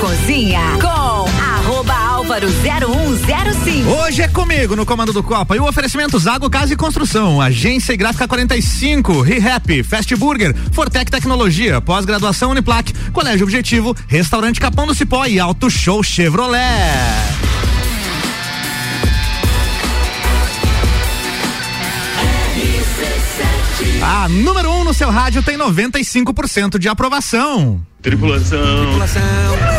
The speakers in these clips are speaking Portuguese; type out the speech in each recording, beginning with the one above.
Cozinha com arroba álvaro 0105. Hoje é comigo no comando do Copa e o oferecimento Zago Casa e Construção, Agência e Gráfica 45, ReHap, Fast Burger, Fortec Tecnologia, Pós-Graduação Uniplac, Colégio Objetivo, Restaurante Capão do Cipó e Auto Show Chevrolet. A número 1 um no seu rádio tem 95% de aprovação. Tripulação. Tripulação.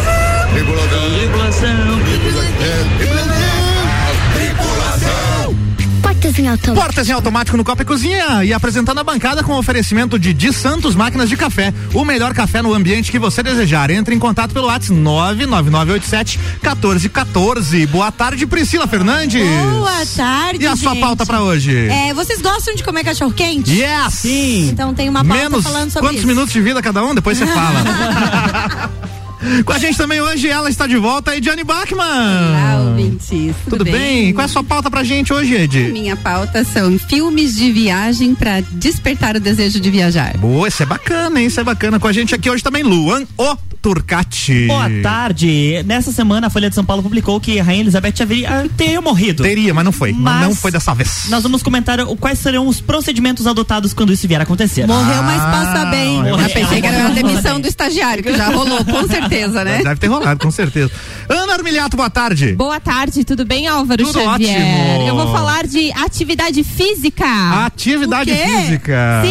Portas em automático. Portas em automático no Copa e Cozinha e apresentando a bancada com oferecimento de Di Santos Máquinas de Café. O melhor café no ambiente que você desejar. Entre em contato pelo WhatsApp 99987 1414. Boa tarde, Priscila Fernandes. Boa tarde. E a sua gente. pauta pra hoje? É, vocês gostam de comer cachorro quente? Yes! Sim. Então tem uma pauta Menos falando sobre quantos isso. minutos de vida cada um? Depois você fala. Com a gente também hoje, ela está de volta, Ediane Bachmann. Olá, ouvintes. Tudo, Tudo bem? Qual é a sua pauta pra gente hoje, Ed? Minha pauta são filmes de viagem para despertar o desejo de viajar. Boa, isso é bacana, hein? Isso é bacana. Com a gente aqui hoje também, Luan O Turcati. Boa tarde. Nessa semana a Folha de São Paulo publicou que a Rainha Elizabeth haveria, ah, teria morrido. Teria, mas não foi. Mas Não foi dessa vez. Nós vamos comentar o- quais serão os procedimentos adotados quando isso vier a acontecer. Morreu, mas passa bem. morreu. Eu pensei que era a Morreu. demissão do estagiário, que já rolou, com certeza, né? Deve ter rolado, com certeza. Ana Armiliato, boa tarde. Boa tarde, tudo bem, Álvaro Tudo Xavier? ótimo. Eu vou falar de atividade física. Atividade O quê? física.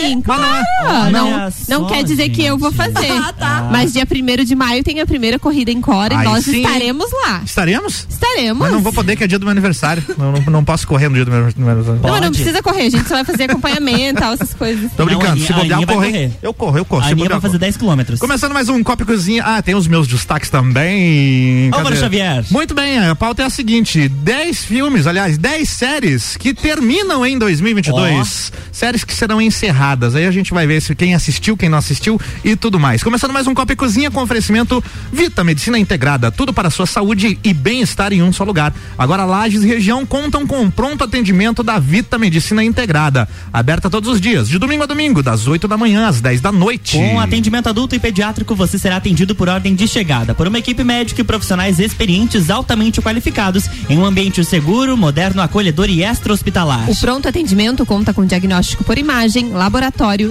Sim, Mas não é- claro. Não, não quer dizer que eu vou fazer. Ah, tá. Mas dia 1 de maio tem a primeira corrida em Cora e Aí nós sim. estaremos lá. Estaremos? Estaremos. Mas não vou poder, que é dia do meu aniversário. não, não, não posso correr no dia do meu aniversário. Não, não Pode. precisa correr, a gente só vai fazer acompanhamento, tal, essas coisas. Tô Não, brincando, se bobear, eu hein? correr. Eu corro, eu corro. A Aninha vai fazer corro. 10 quilômetros. Começando mais um Copa e Cozinha. Ah, tem os meus destaques também. Álvaro Cadê? Xavier. Muito bem, a pauta é a seguinte: 10 filmes, aliás, 10 séries que terminam em 2022. Séries que serão encerradas. Aí a gente vai ver se quem assistiu, quem não assistiu e tudo mais. Começando mais um Copa e Cozinha com oferecimento Vita Medicina Integrada. Tudo para a sua saúde e bem-estar em um só lugar. Agora Lages e região contam com um pronto atendimento da Vita Medicina Integrada. Aberta todos os dias, de domingo a domingo, das 8 da manhã às 10 da noite. Com atendimento adulto e pediátrico, você será atendido por ordem de chegada por uma equipe médica e profissionais experientes altamente qualificados em um ambiente seguro, moderno, acolhedor e extra-hospitalar. O pronto atendimento conta com diagnóstico por imagem, laboratório,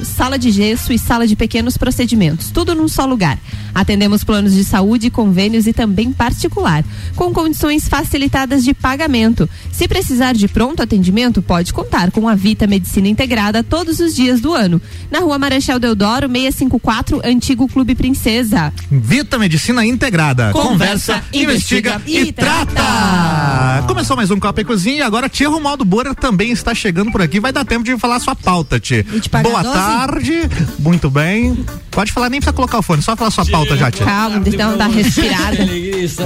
sala de gesso e sala de pequenos procedimentos, tudo num só lugar. Atendemos planos de saúde, convênios e também particular, com condições facilitadas de pagamento. Se precisar de pronto atendimento, pode contar com a Vita Medicina Integrada todos os dias do ano. Na rua Marechal Deodoro, 654, Antigo Clube Princesa. Vita Medicina Integrada. Conversa, investiga, investiga e trata. trata. Começou mais um Copa e Cozinha e agora Tia Romualdo Borer também está chegando por aqui. Vai dar tempo de falar sua pauta, Tia. Boa 12? tarde. Muito bem. Pode falar, nem precisa colocar o fone, só falar sua pauta já, Tia. Calma, deixa eu dar uma respirada.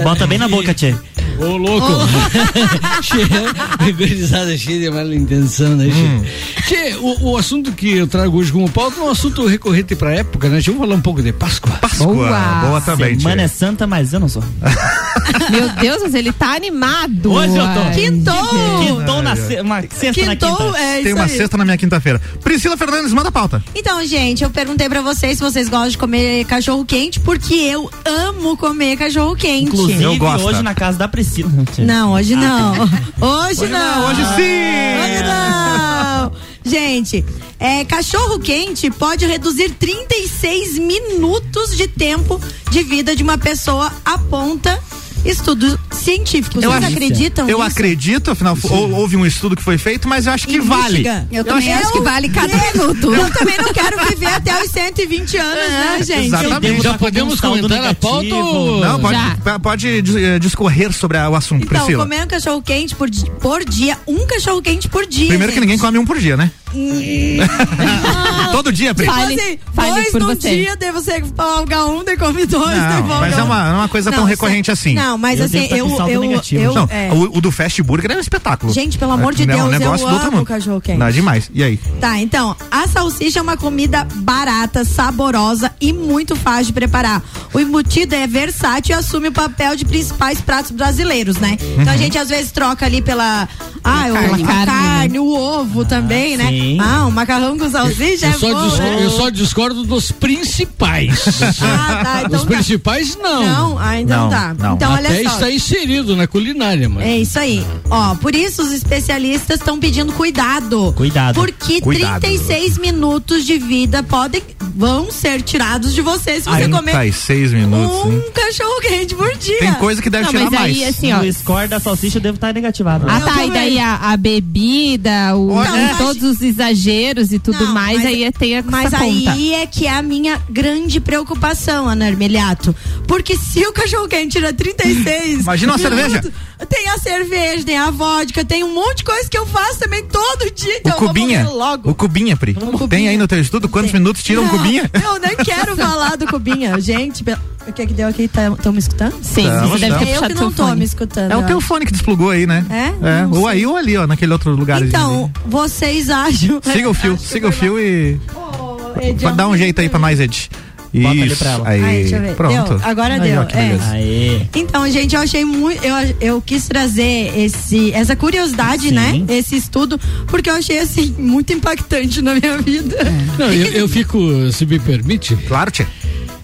Bota bem na boca, Tchê. Ô, louco! Cheia, Gurizada cheia de mala intenção, né, Hum. Che? O, o assunto que eu trago hoje como pauta é um assunto recorrente pra época, né? Che, Vamos falar um pouco de Páscoa. Páscoa. Boa. Boa também, Tia. Semana é santa, mas eu não sou. Meu Deus, mas ele tá animado. Hoje eu tô. Quintou! Quintou na se- uma sexta na Quintou, quinta. é Tem uma aí. sexta na minha quinta-feira. Priscila Fernandes, manda a pauta. Então, gente, eu perguntei pra vocês se vocês gostam de comer cachorro quente, porque eu amo comer cachorro quente. Inclusive, Eu gosto. hoje na casa da Priscila. Não, hoje não. Hoje não. Hoje sim! Hoje não. Gente, é, cachorro quente pode reduzir 36 minutos de tempo de vida de uma pessoa, aponta estudos científicos. Eu Vocês acho- acreditam Eu nisso? acredito, afinal, hou- houve um estudo que foi feito, mas eu acho que vale. Michigan. Eu também acho que vale cada minuto. Eu também não quero viver até os 120 anos, né, gente? exatamente. Eu Já podemos comentar a pauta Não, pode, Já. pode eh, discorrer sobre a- o assunto, Então, Priscila. comer um cachorro quente por, por dia, um cachorro quente por dia. Primeiro que gente. ninguém come um por dia, né? Todo dia, Pri. Fale- Tipo assim, fale dois por num você. dia, daí você folga um, daí come dois, Não, mas é um. uma, não é uma coisa tão Não, recorrente assim. Não, mas Eu assim, eu, eu, negativo. eu, Não, é. o, o do Fast Burger é um espetáculo. Gente, pelo amor de É, Deus, um negócio eu amo cachorro quente. Não, é demais. E aí? Tá, então, a salsicha é uma comida barata, saborosa e muito fácil de preparar. O embutido é versátil e assume o papel de principais pratos brasileiros, né? Então a Uhum. gente às vezes troca ali pela Ah, o, carne. a carne, o ovo também, né? Sim. Ah, o macarrão com salsicha Eu é só, bom, dis- né? eu só discordo dos principais. Ah, tá, então Os tá. principais, não. Não, ah, então Não, tá. não. Então Até olha só. está inserido na culinária, mano. É isso aí. Ó, por isso os especialistas estão pedindo cuidado. Cuidado. Porque Cuidado. 36 minutos de vida podem vão ser tirados de você se você comer 36 minutos. hein? um cachorro quente por dia. Tem coisa que deve Não, tirar mas aí, mais. assim, ó. o score da salsicha deve estar negativado. Ah, tá. E daí a, a bebida, o, é. todos os exageros e tudo Não, mais, mas- aí tem a Mas essa conta. aí é que é a minha grande preocupação, Ana Armeliato. Porque se o cachorro quente tira 36. Imagina uma minutos, cerveja. Tem a cerveja, tem a vodka, tem um monte de coisa que eu faço também todo dia. Então O cubinha. logo. O cubinha, Pri. cubinha. Tem aí no teu estudo quantos Tem. minutos tira um Não, cubinha? Eu nem quero falar do cubinha. Gente, o que é que deu aqui? Estão me escutando? Sim, Tamo, você deve ter É eu que não tô me fone. escutando. É o eu teu fone que desplugou aí, né? É? É. Ou aí ou ali, ó, naquele outro lugar. Então, vocês acham. Siga o fio, Acho siga o fio e. mal. Ed, Vai dar um jeito aí pra nós, Ed. Bota ali Isso. pra ela. Aí, Aí, deixa eu ver. pronto. Deu, agora Aí, deu, é. Então, gente, eu achei muito. Eu, eu quis trazer esse, essa curiosidade, Sim. né? Esse estudo, porque eu achei, assim, muito impactante na minha vida. Não, eu, eu fico, se me permite. Claro, tia.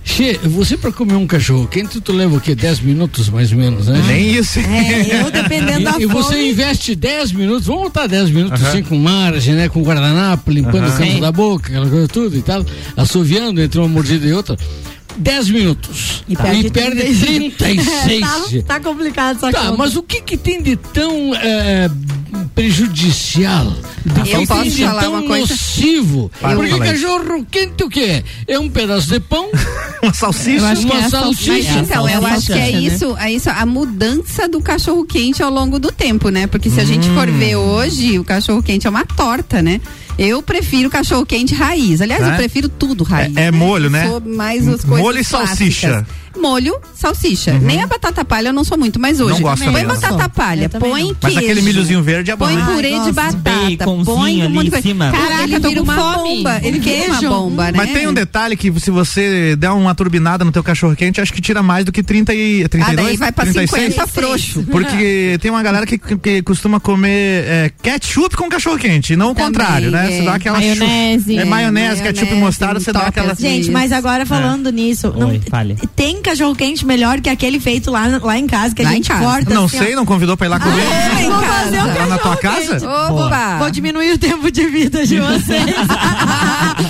Che, você pra comer um cachorro quente, tu leva o quê? 10 minutos mais ou menos, né? Nem isso. É, eu dependendo da E, e você fome. investe 10 minutos, vamos botar 10 minutos Aham. assim com margem, né? Com guardanapo, limpando o canto da boca, aquela coisa tudo e tal, assoviando entre uma mordida e outra. 10 minutos. E perde 36. tá, tá complicado essa Tá, conta. mas o que que tem de tão é, prejudicial? O que Eu que posso tem de falar tão uma coisa? nocivo? Para, Porque cachorro quente o quê? É um pedaço de pão, Uma salsicha. Que uma é a salsicha. Mas então, eu acho que é né? isso, é isso, a mudança do cachorro quente ao longo do tempo, né? Porque se a gente for Hum. ver hoje, o cachorro quente é uma torta, né? Eu prefiro cachorro quente raiz. Aliás, É? eu prefiro tudo raiz. É- é molho, né? Sou mais as coisas Molho e salsicha. clássicas. Molho, salsicha. Nem a batata palha eu não sou muito, mas hoje. Não gosto põe batata palha, põe queijo. Mas aquele milhozinho verde é bom, Põe né? purê Ai, de batata, Baconzinho põe um ali monte de em coisa. cima. Caraca, Ele vira uma uma bomba. Ele vira uma Queijo. bomba, né? Mas tem um detalhe que se você der uma turbinada no teu cachorro quente, acho que tira mais do que 30 e 32, Ah, daí vai pra 36. 50 frouxo. Porque tem uma galera que, que costuma comer é, ketchup com cachorro quente, não o Também, contrário, né? É. Você dá aquela chu- Maionese. É, maionese, ketchup e maionese, mostarda, você dá aquela. Gente, mas agora falando nisso, não, Oi, fale. tem cachorro quente melhor que aquele feito lá, lá em casa, que a Lá em gente corta Não assim, ó. sei, não convidou pra ir lá comer. Ah, em Vou casa. fazer um Lá na tua cachorro casa? Opa! Vou diminuir o tempo de vida de vocês.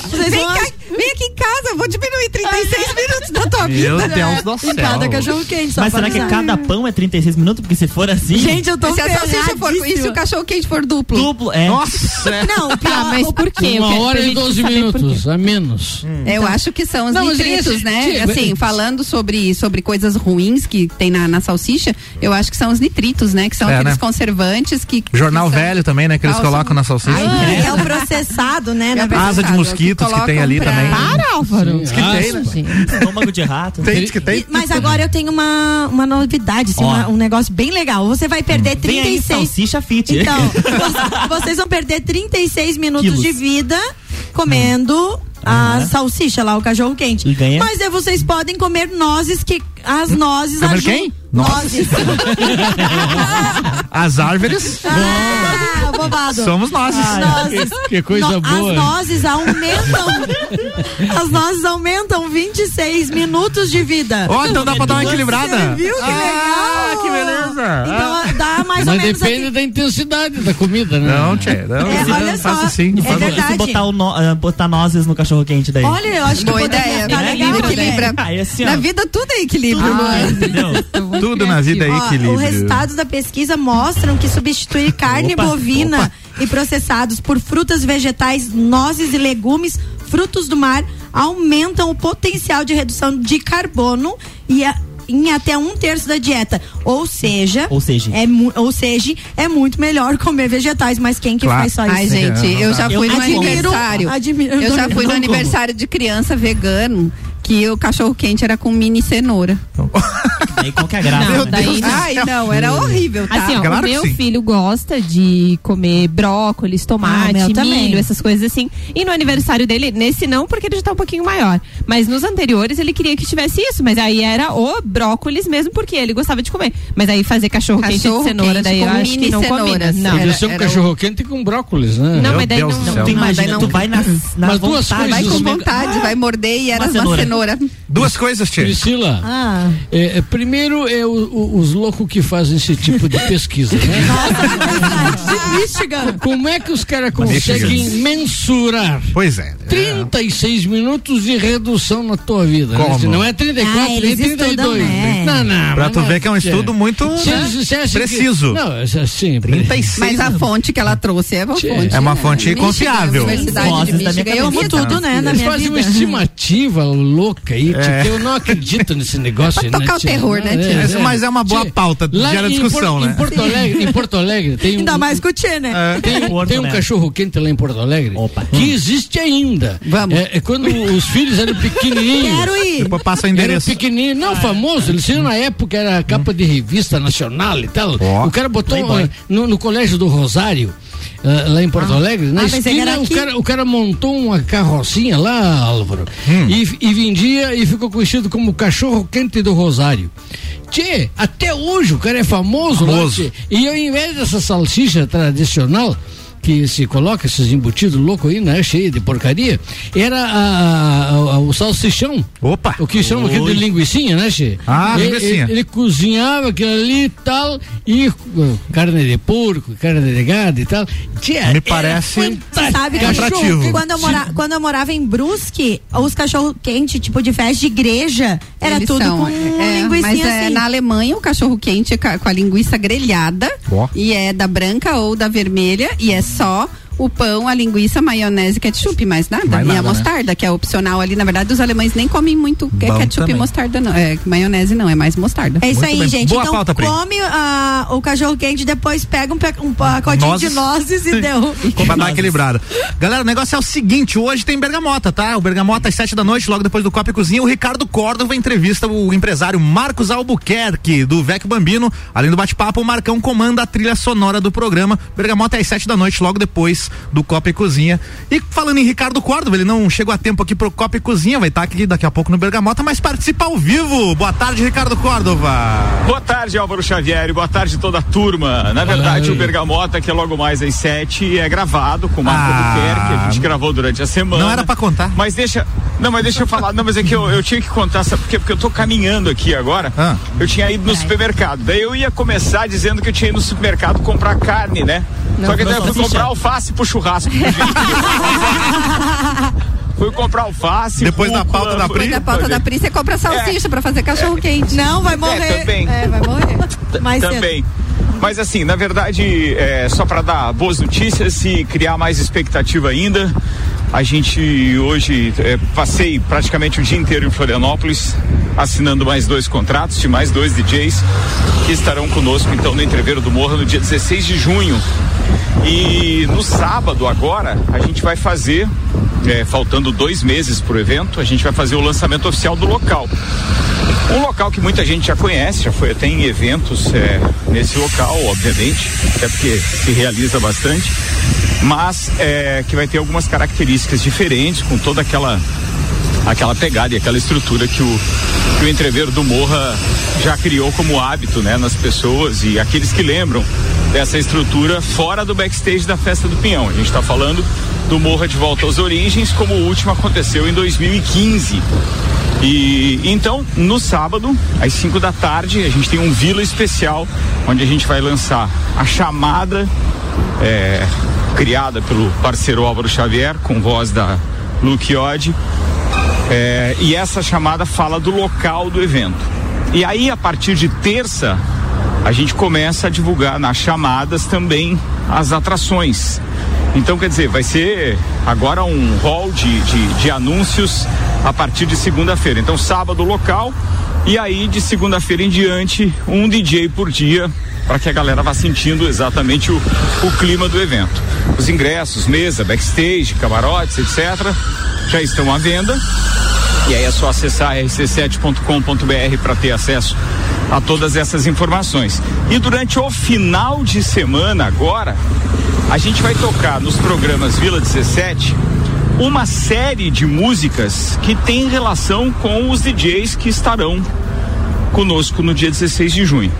vocês Vem, vão cá, vem aqui em casa, eu vou diminuir 36 minutos da tua Meu vida. Deus do em céu. cada cachorro quente. só Mas será que cada pão é 36 minutos? Porque se for assim. Gente, eu tô Se a salsicha for e se o cachorro quente for duplo. duplo. É. Nossa! é. Não, pior, Ah, mas por quê? Uma quero- hora e gente 12 saber por quê. minutos, a menos. Eu acho que são os Não, nitritos, né? Assim, falando sobre, sobre coisas ruins que tem na, na salsicha, eu acho que são os nitritos, né? Que são É, aqueles né? conservantes que. Jornal que são- velho também, né? Que eles colocam na salsicha. Ai, é o processado, né? na É o verdade. Asa de processado, mosquitos que tem colocam ali pra- também. Para, Álvaro. Diz que tem, né? Gente. Estômago de rato. Tem, diz que tem. E- Mas agora eu tenho uma, uma novidade, assim, Ó. uma- um negócio bem legal. Você vai perder Vem aí, 36. salsicha fit. Então, vo- vocês vão perder 36 minutos Quilos. de vida comendo a Aham. salsicha lá, o cachorro quente. E ganha? Mas aí vocês podem comer nozes que as nozes Comer ajudam. quem? Nozes. As árvores ah, bobado. somos nós. Nozes. Que coisa No- boa. As nozes aumentam. as nozes aumentam 26 minutos de vida. Ó, então dá pra dar uma equilibrada. Você viu que Ah, legal? que beleza. Então dá mais ou Mas menos depende aqui. da intensidade da comida, né? Não, tchê, não. É, Não olha só, assim. é faça- verdade. Se botar, o no, ah, botar nozes no cachorro quente daí. Olha, eu acho que Boa poderia ideia. né? legal. Equilibra. Equilibra. Ah, assim. Na vida tudo é equilíbrio, Ah, né? entendeu? Tudo na vida é Ó, equilíbrio. o resultado da pesquisa mostram que substituir carne Opa, bovina opa. e processados por frutas, vegetais, nozes e legumes, frutos do mar, aumentam o potencial de redução de carbono e a- em até um terço da dieta. Ou seja, Ou seja. é, ou seja, é muito melhor comer vegetais, mas quem que Claro. faz só isso? Ai, gente, eu já Eu fui no admiro- aniversário. admiro- Eu já fui no como. aniversário de criança vegano. Que o cachorro quente era com mini cenoura. Aí qual que é a graça, Não, né? daí não. Ai, não, era horrível, tá? Assim, ó, Claro o meu filho gosta de comer brócolis, Ah, tomate, também. milho, essas coisas assim. E no aniversário dele, nesse não, porque ele já tá um pouquinho maior. Mas nos anteriores ele queria que tivesse isso. Mas aí era o brócolis mesmo, porque ele gostava de comer. Mas aí fazer cachorro, quente de Cachorro cenoura, quente daí eu com acho mini que não cenouras. combina. Não. Podia ser um era cachorro quente com brócolis, né? Não, Meu mas daí Deus não. céu. Tu Não, imagina, daí não- tu vai na, na Mas duas vontade Vai com vontade, vai morder e era Uma uma cenoura. Cenoura. Duas coisas, Tia. Priscila, Ah, é, é, primeiro é o- o- os loucos que fazem esse tipo de pesquisa, né? de Michigan. Como é que os caras conseguem mensurar Pois é. 36 minutos de redução na tua vida? Como? Né? Não é 34, Ah, nem eles 32. estudam, né? Não, não. Pra tu não, ver que é um tia. estudo muito Se né, dissessem que- preciso. Não, assim, 36. Mas a fonte que ela trouxe é uma Tchê. fonte. É uma né? fonte confiável. Universidade Vozes de Michigan. Eu amo Tudo, né, na Eles minha fazem uma estimativa louca aí, tia, É. eu não acredito nesse negócio. Pra tocar né, o terror, né, tia? Mas- mas é uma boa pauta, lá gera em discussão, Por- né? Em Porto Alegre, em Porto Alegre tem um, Ainda mais com o Tchê, né? tem, Porto, tem um né? cachorro quente lá em Porto Alegre Opa. que existe ainda. Vamos. É, é quando os filhos eram pequenininhos. Quero ir. Depois passa o Era endereço. pequenininho, não famoso, eles tinham na época, era capa de revista nacional e tal. O cara botou ah, no, no colégio do Rosário, ah, lá em Porto Alegre, na Ah, que esquina, o cara, o cara montou uma carrocinha lá, Álvaro, Hum. e, e vendia e ficou conhecido como cachorro quente do Rosário. Tchê, até hoje o cara é famoso, lá, Famoso. tchê. E ao invés dessa salsicha tradicional, que se coloca esses embutidos loucos aí, né? Cheio de porcaria, era a- a- a- o salsichão. Opa. O que chamam aqui de linguicinha, né, Che? Ah, ele, linguicinha. Ele, ele cozinhava aquilo ali e tal, e uh, carne de porco, carne de gado e tal. Tia, Me parece fantástico. Sabe que Cachorro quando eu, mora, quando eu morava em Brusque, os cachorro quente, tipo de festa de igreja, era Eles tudo são, com é, linguiça Mas é, assim. na Alemanha o cachorro quente é com a linguiça grelhada Ó. e é da branca ou da vermelha e é só o pão, a linguiça, maionese e ketchup, mais nada. Mais e nada, a né? mostarda, que é opcional ali. Na verdade, os alemães nem comem muito Bom ketchup também. e mostarda, não. É, maionese não, é mais mostarda. É isso Muito aí, bem. gente. Boa então pauta, come ah, o cachorro quente, depois pega um, um pacotinho Nozes. de nozes e deu. Pra dar equilibrada. Galera, o negócio é o seguinte: hoje tem Bergamota, tá? O Bergamota às sete da noite, logo depois do Copa e Cozinha. O Ricardo Córdova entrevista o empresário Marcos Albuquerque, do Vecchio Bambino. Além do bate-papo, o Marcão comanda a trilha sonora do programa. Bergamota é às sete da noite, logo depois do Copa e Cozinha. E falando em Ricardo Córdova, ele não chegou a tempo aqui pro Copa e Cozinha, vai estar aqui daqui a pouco no Bergamota, mas participa ao vivo. Boa tarde, Ricardo Córdova. Boa tarde, Álvaro Xavier, boa tarde toda a turma. Na verdade, o Bergamota, que é logo mais às sete, é gravado com o Marco Ah. Albuquerque, a gente gravou durante a semana. Não era pra contar. Mas deixa. Não, mas deixa eu falar. Não, mas é que eu, eu tinha que contar, sabe por quê? Porque eu tô caminhando aqui agora. Ah. Eu tinha ido no supermercado. Daí eu ia começar dizendo que eu tinha ido no supermercado comprar carne, né? Só que daí eu fui comprar alface pro churrasco. fui comprar alface. Depois da pauta da Pri? Depois da pauta da Pri, você compra salsicha pra fazer cachorro quente. Não, vai morrer. também. É, vai morrer. Mais cedo. Também. Mas assim, na verdade, é, só para dar boas notícias e criar mais expectativa ainda, a gente hoje é, passei praticamente o dia inteiro em Florianópolis, assinando mais dois contratos de mais dois DJs que estarão conosco então no Entreveiro do Morro no dia 16 de junho. E no sábado agora a gente vai fazer, é, faltando dois meses para o evento, a gente vai fazer o lançamento oficial do local. Um local que muita gente já conhece, já foi até em eventos é, nesse local, obviamente, até porque se realiza bastante, mas é, que vai ter algumas características diferentes, com toda aquela aquela pegada e aquela estrutura que o, que o entreveiro do Morra já criou como hábito, né, nas pessoas e aqueles que lembram dessa estrutura fora do backstage da festa do Pinhão. A gente está falando do Morra de volta às origens, como o último aconteceu em 2015. E então, no sábado, às 5 da tarde, a gente tem um vila especial onde a gente vai lançar a chamada é, criada pelo parceiro Álvaro Xavier, com voz da Luke Odd. É, e essa chamada fala do local do evento. E aí, a partir de terça, a gente começa a divulgar nas chamadas também as atrações. Então, quer dizer, vai ser agora um hall de, de, de anúncios a partir de segunda-feira. Então, sábado local e aí de segunda-feira em diante, um DJ por dia para que a galera vá sentindo exatamente o, o clima do evento. Os ingressos, mesa, backstage, camarotes, etc., já estão à venda. E aí é só acessar rc7.com.br para ter acesso a todas essas informações. E durante o final de semana agora, a gente vai tocar nos programas Vila 17 uma série de músicas que tem relação com os DJs que estarão conosco no dia 16 de junho.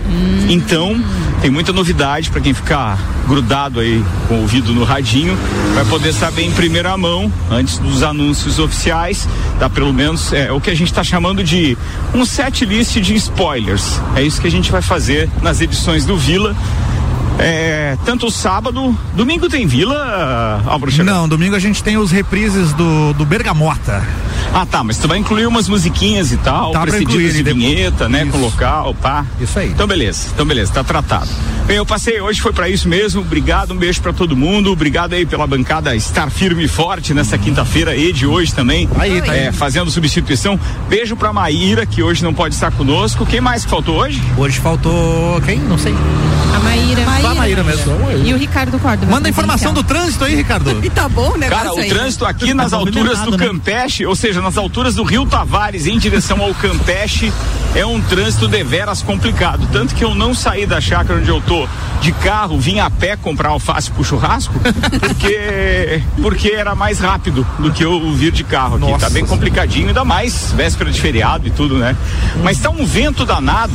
Então, tem muita novidade para quem ficar grudado aí com o ouvido no radinho, vai poder saber em primeira mão, antes dos anúncios oficiais, dá pelo menos é, o que a gente está chamando de um set list de spoilers. É isso que a gente vai fazer nas edições do Vila. É, tanto sábado, domingo tem Vila, Álvaro? Não, domingo a gente tem os reprises do, do Bergamota. Ah, tá, mas tu vai incluir umas musiquinhas e tal, Tá precedidas de depois. vinheta, né, com Isso. local, pá. Isso aí. Então beleza, então beleza, tá tratado. Bem, eu passei hoje, foi pra isso mesmo, obrigado, um beijo pra todo mundo, obrigado aí pela bancada estar firme e forte nessa quinta-feira e de hoje também. Aí, tá é, aí. fazendo substituição. Beijo pra Maíra, que hoje não pode estar conosco. Quem mais que faltou hoje? Hoje faltou quem? Não sei. A Maíra. Só a Maíra mesmo. E o Ricardo Córdoba. Manda a informação do trânsito aí, Ricardo. E tá bom negócio Cara, o aí. trânsito aqui nas alturas do né? Campeche, ou seja, nas alturas do Rio Tavares, em direção ao Campeche, é um trânsito deveras complicado. Tanto que eu não saí da chácara onde eu tô de carro, vim a pé comprar alface pro churrasco, porque, porque era mais rápido do que eu vir de carro aqui. Nossa tá bem complicadinho, ainda mais véspera de feriado e tudo, né? Mas tá um vento danado.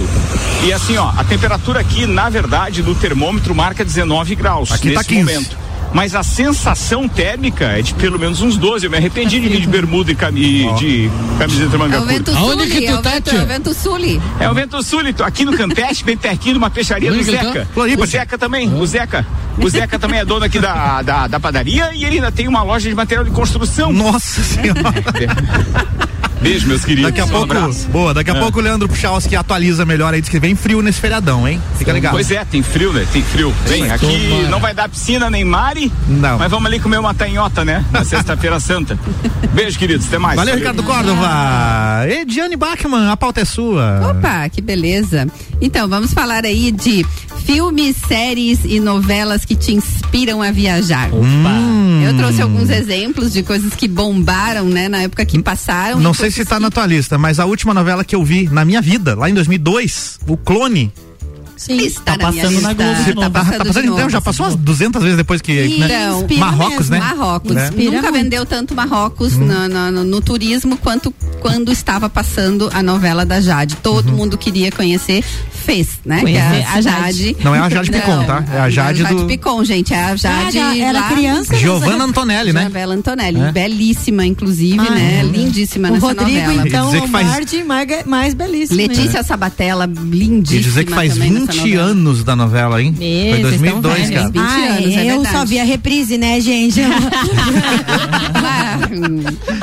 E assim, ó, a temperatura aqui, na verdade, do termômetro marca 19 graus Aqui tá nesse 15. momento. Mas a sensação térmica é de pelo menos uns 12. Eu me arrependi de vir de bermuda e cami de camiseta manga É o curta. vento Aonde sul, que tu é tá, vento, é o vento sul. É o vento súlito, aqui no Campeche, bem pertinho de uma peixaria do Zeca. tá? Floripa, O Zeca também, o Zeca. O Zeca também é dono aqui da, da, da padaria e ele ainda tem uma loja de material de construção. Nossa senhora. Beijo, meus queridos. Daqui a Um pouco, abraço. boa, daqui a É. pouco o Leandro Puchalski atualiza melhor aí, diz que vem frio nesse feriadão, hein? Fica ligado. Pois é, tem frio, né? Tem frio. Bem, aqui Tomara. não vai dar piscina nem mare, Não. mas vamos ali comer uma tanhota, né? Na sexta-feira santa. Beijo, queridos. Até mais. Valeu, Ricardo Córdova. Ediane Bachmann, a pauta é sua. Opa, que beleza. Então, vamos falar aí de filmes, séries e novelas que te inspiram a viajar. Hum. Eu trouxe alguns exemplos de coisas que bombaram, né, na época que passaram. Não sei se tá que- na tua lista, mas a última novela que eu vi na minha vida, lá em 2002, o Clone. Sim. Está Tá passando na. Globo de Tá novo. passando, tá passando de então, novo. já passou umas 200 vezes depois que. né? Então, Marrocos, mesmo. né? Marrocos. Né? Nunca muito. vendeu tanto Marrocos Uhum. na- na- no, no turismo quanto quando estava passando a novela da Jade. Todo Uhum. mundo queria conhecer, fez, né? Que é Conhecer a a Jade. Não é a Jade Picon, tá? É a Jade do- Picon, gente. É a Jade. Ah, era lá- criança. Giovanna Antonelli, né? Isabela Antonelli, É. belíssima, inclusive, Ah, né? é. Lindíssima O nessa Rodrigo, novela. então, que faz- Lombardi, mais, mais belíssimo. né? Letícia Sabatella, lindíssima. E dizer que faz também nessa 20 novela. anos da novela, hein? Meu, Foi vocês 2002, estão cara. velhos. 20 Ah, anos, é eu verdade. só vi a reprise, né, gente?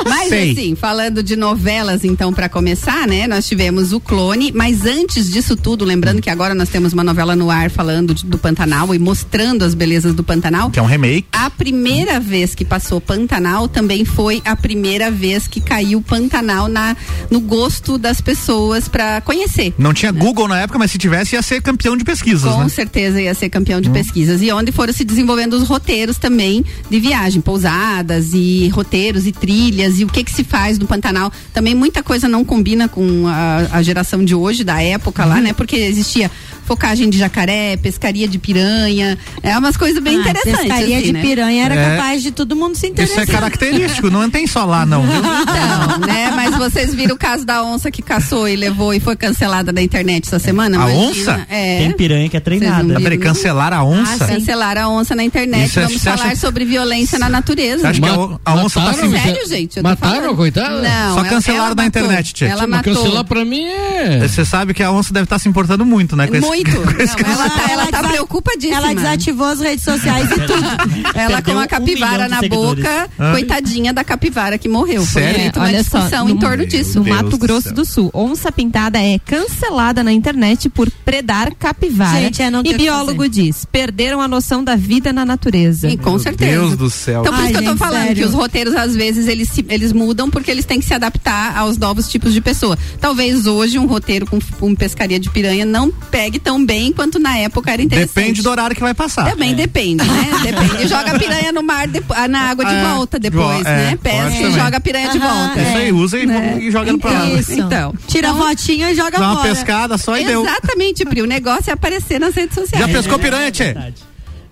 Mas, Sei. assim, falando de novelas, então, pra começar, né? Nós tivemos o Clone, mas antes disso tudo, lembrando que agora nós temos uma novela no ar falando de- do Pantanal e mostrando as belezas do Pantanal. Que é um remake. A primeira vez que passou Pantanal também foi a primeira vez que caiu Pantanal na, no gosto das pessoas pra conhecer. Não tinha Google na época, mas se tivesse ia ser campeão de pesquisas, Com né? certeza ia ser campeão de pesquisas. E onde foram se desenvolvendo os roteiros também de viagem, pousadas e roteiros e trilhas e o que que se faz no Pantanal. Também muita coisa não combina com a, a geração de hoje, da época lá, né? Porque existia focagem de jacaré, pescaria de piranha, é umas coisas bem Ah, interessantes. Pescaria assim, de né? piranha era É. capaz de todo mundo se Isso interessar. é característico, não tem só lá, não? Não, né? Mas vocês viram o caso da onça que caçou e levou e foi cancelada da internet essa semana? A Imagina. onça? É. Tem piranha que é treinada. Ah, peraí, não? cancelar a onça? Cancelar a onça na internet. Isso é- Vamos falar acha- sobre violência na natureza. Acha que a, onça tá Mataram? se... Sério, gente? Mataram, coitada? Não. Só ela- cancelaram matou. internet, tia. Ela matou. cancelar pra mim é. Você sabe que a onça deve estar se importando muito, né? com esse- Muito. Não, ela tá, ela tá preocupadíssima. Ela desativou as redes sociais e tudo. Ela com a um capivara de na boca, Hã? coitadinha da capivara que morreu. Sério? Foi feita uma olha só, discussão no- em torno disso. No Deus Mato do Grosso céu. do Sul, onça pintada é cancelada na internet por predar capivara. Gente, é, e biólogo diz: perderam a noção da vida na natureza. E com Meu certeza. Deus do céu. Então por Ai, isso que eu tô gente, falando sério. que os roteiros às vezes eles, se- eles mudam porque eles têm que se adaptar aos novos tipos de pessoa. Talvez hoje um roteiro com, com pescaria de piranha não pegue tão bem quanto na época era interessante. Depende do horário que vai passar. Também depende, né? Depende. Joga a piranha no mar, depo- ah, na água de É, volta depois, é, né? Pesca e também. joga a piranha de volta. Isso aí, usa e, Né? e joga no pra água. Isso. Então. Tira a fotinha e joga Dá uma fora. pescada só e deu. Exatamente, Pri. O negócio é aparecer nas redes sociais. Já pescou piranha, Tchê?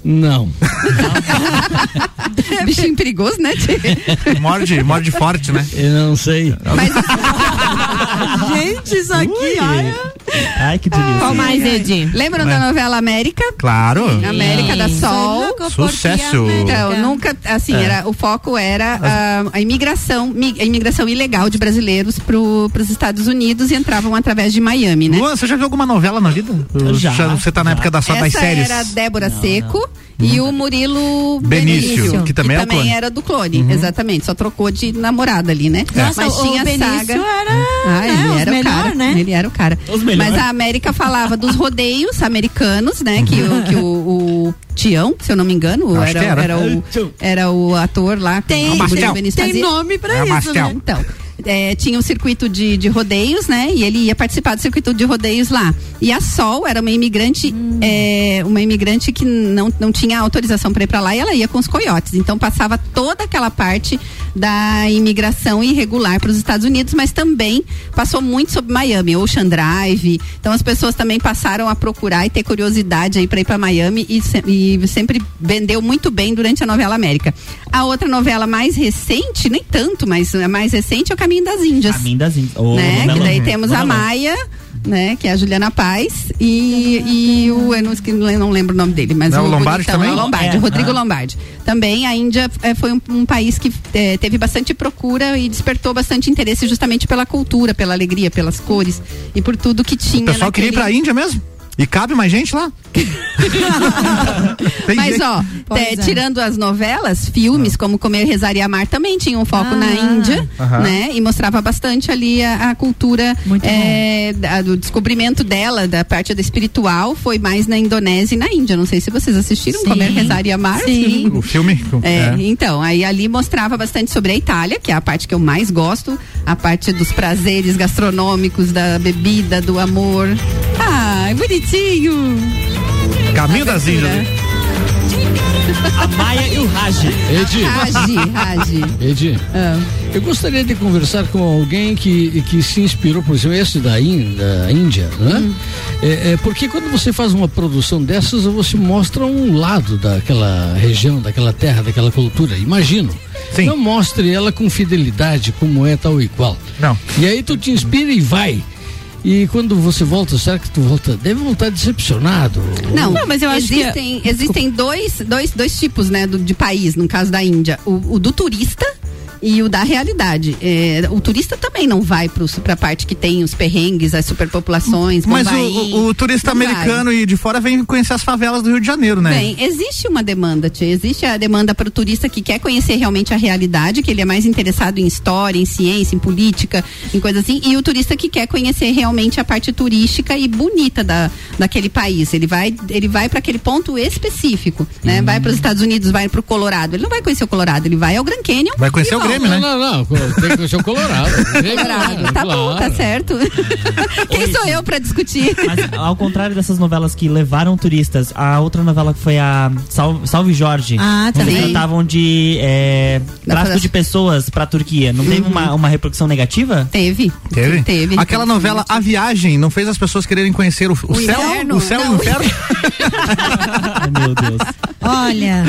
Não. Bichinho perigoso, né, Tchê? Morde, morde forte, né? Eu não sei. Mas Gente, isso aqui, olha. Ai, que delícia. Qual mais, Edi? lembram É. da novela América? Claro. América da Sol. Sucesso. Então, nunca, assim, era, o foco era ah, a imigração, mi- a imigração ilegal de brasileiros para os Estados Unidos e entravam através de Miami, né? Luan, você já viu alguma novela na vida? Já, você tá na já. época da, só das Essa séries? era a Débora Seco e o Murilo Benício, Benício, que também é o clone. era do clone, exatamente. Só trocou de namorada ali, né? Nossa, Mas o tinha Benício saga. era, Ah, né, ele era o melhor, cara, né? Ele era o cara. Mas a América falava dos rodeios americanos, né? Que, o, que o, o Tião, se eu não me engano, era, que era. era, o, era o ator lá que Tem, o tem fazia. nome pra É a isso, Mastel. né? Então, é, tinha um circuito de, de rodeios, né? E ele ia participar do circuito de rodeios lá. E a Sol era uma imigrante, é, uma imigrante que não, não tinha autorização para ir para lá e ela ia com os coiotes. Então passava toda aquela parte da imigração irregular para os Estados Unidos, mas também passou muito sobre Miami, Ocean Drive. Então as pessoas também passaram a procurar e ter curiosidade aí para ir para Miami e, e sempre vendeu muito bem durante a novela América. A outra novela mais recente, nem tanto, mas a mais recente é o Caminho das Índias Caminho das Índias. Ô, né? Que daí temos a Novelão. Maia, né? Que é a Juliana Paz e, e o eu não, não lembro o nome dele, mas Não é o o Lombardi bonitão também? é o Lombardi, É, o Rodrigo ah. Lombardi. Também a Índia eh, foi um, um país que eh, teve bastante procura e despertou bastante interesse justamente pela cultura, pela alegria, pelas cores e por tudo que tinha. O pessoal queria ir pra naquele- Índia mesmo? E cabe mais gente lá? Tem Mas gente- ó, é, é. tirando as novelas, filmes como Comer, Rezar e Amar também tinham um foco Ah. na Índia, Aham. né? E mostrava bastante ali a, a cultura é, da- do descobrimento dela, da parte da espiritual, foi mais na Indonésia e na Índia. Não sei se vocês assistiram Sim. Comer, Rezar e Amar. Sim. o filme? É, É. então, aí ali mostrava bastante sobre a Itália, que é a parte que eu mais gosto, a parte dos prazeres gastronômicos, da bebida, do amor. Ai, bonitinho! Caminho das Índias. Hein? A Maia e o Raj. Edi, Ragi, Ragi. Edi, Ah. eu gostaria de conversar com alguém que, que se inspirou, por exemplo, esse da, da Índia, né? É, é, porque quando você faz uma produção dessas, você mostra um lado daquela região, daquela terra, daquela cultura, imagino. Sim. Não mostre ela com fidelidade, como é tal e qual. Não. E aí tu te inspira e vai. E quando você volta, será que tu volta? Deve voltar decepcionado. Não, Não, mas eu acho que- existem, existem dois, dois, dois tipos, né, do- de país, no caso da Índia. O, o do turista e o da realidade. É, o turista também não vai para a parte que tem os perrengues, as superpopulações. Mas Bombaim, o, o- o turista não vai. americano e de fora vem conhecer as favelas do Rio de Janeiro, né? Bem, existe uma demanda, tia. Existe a demanda para o turista que quer conhecer realmente a realidade, que ele é mais interessado em história, em ciência, em política, em coisas assim, e o turista que quer conhecer realmente a parte turística e bonita da, daquele país. Ele vai, ele vai para aquele ponto específico, né? Vai para os Estados Unidos, vai para o Colorado. Ele não vai conhecer o Colorado, ele vai ao Grand Canyon. Vai conhecer o volta. Grêmio, né? Não, não, não. Tem que conhecer o Colorado. Colorado. Tá bom, tá Claro. certo. Quem sou eu para discutir? Mas ao contrário dessas novelas que levaram turistas, a outra novela que foi a Sal- Salve Jorge, Ah, onde também. tratavam de é, tráfico de pessoas pra Turquia. Não teve uma, uma repercussão negativa? Teve. Teve? Teve. Aquela novela A Viagem não fez as pessoas quererem conhecer o, o O céu, inferno? o céu e Não. o inferno? Ai, meu Deus. Olha,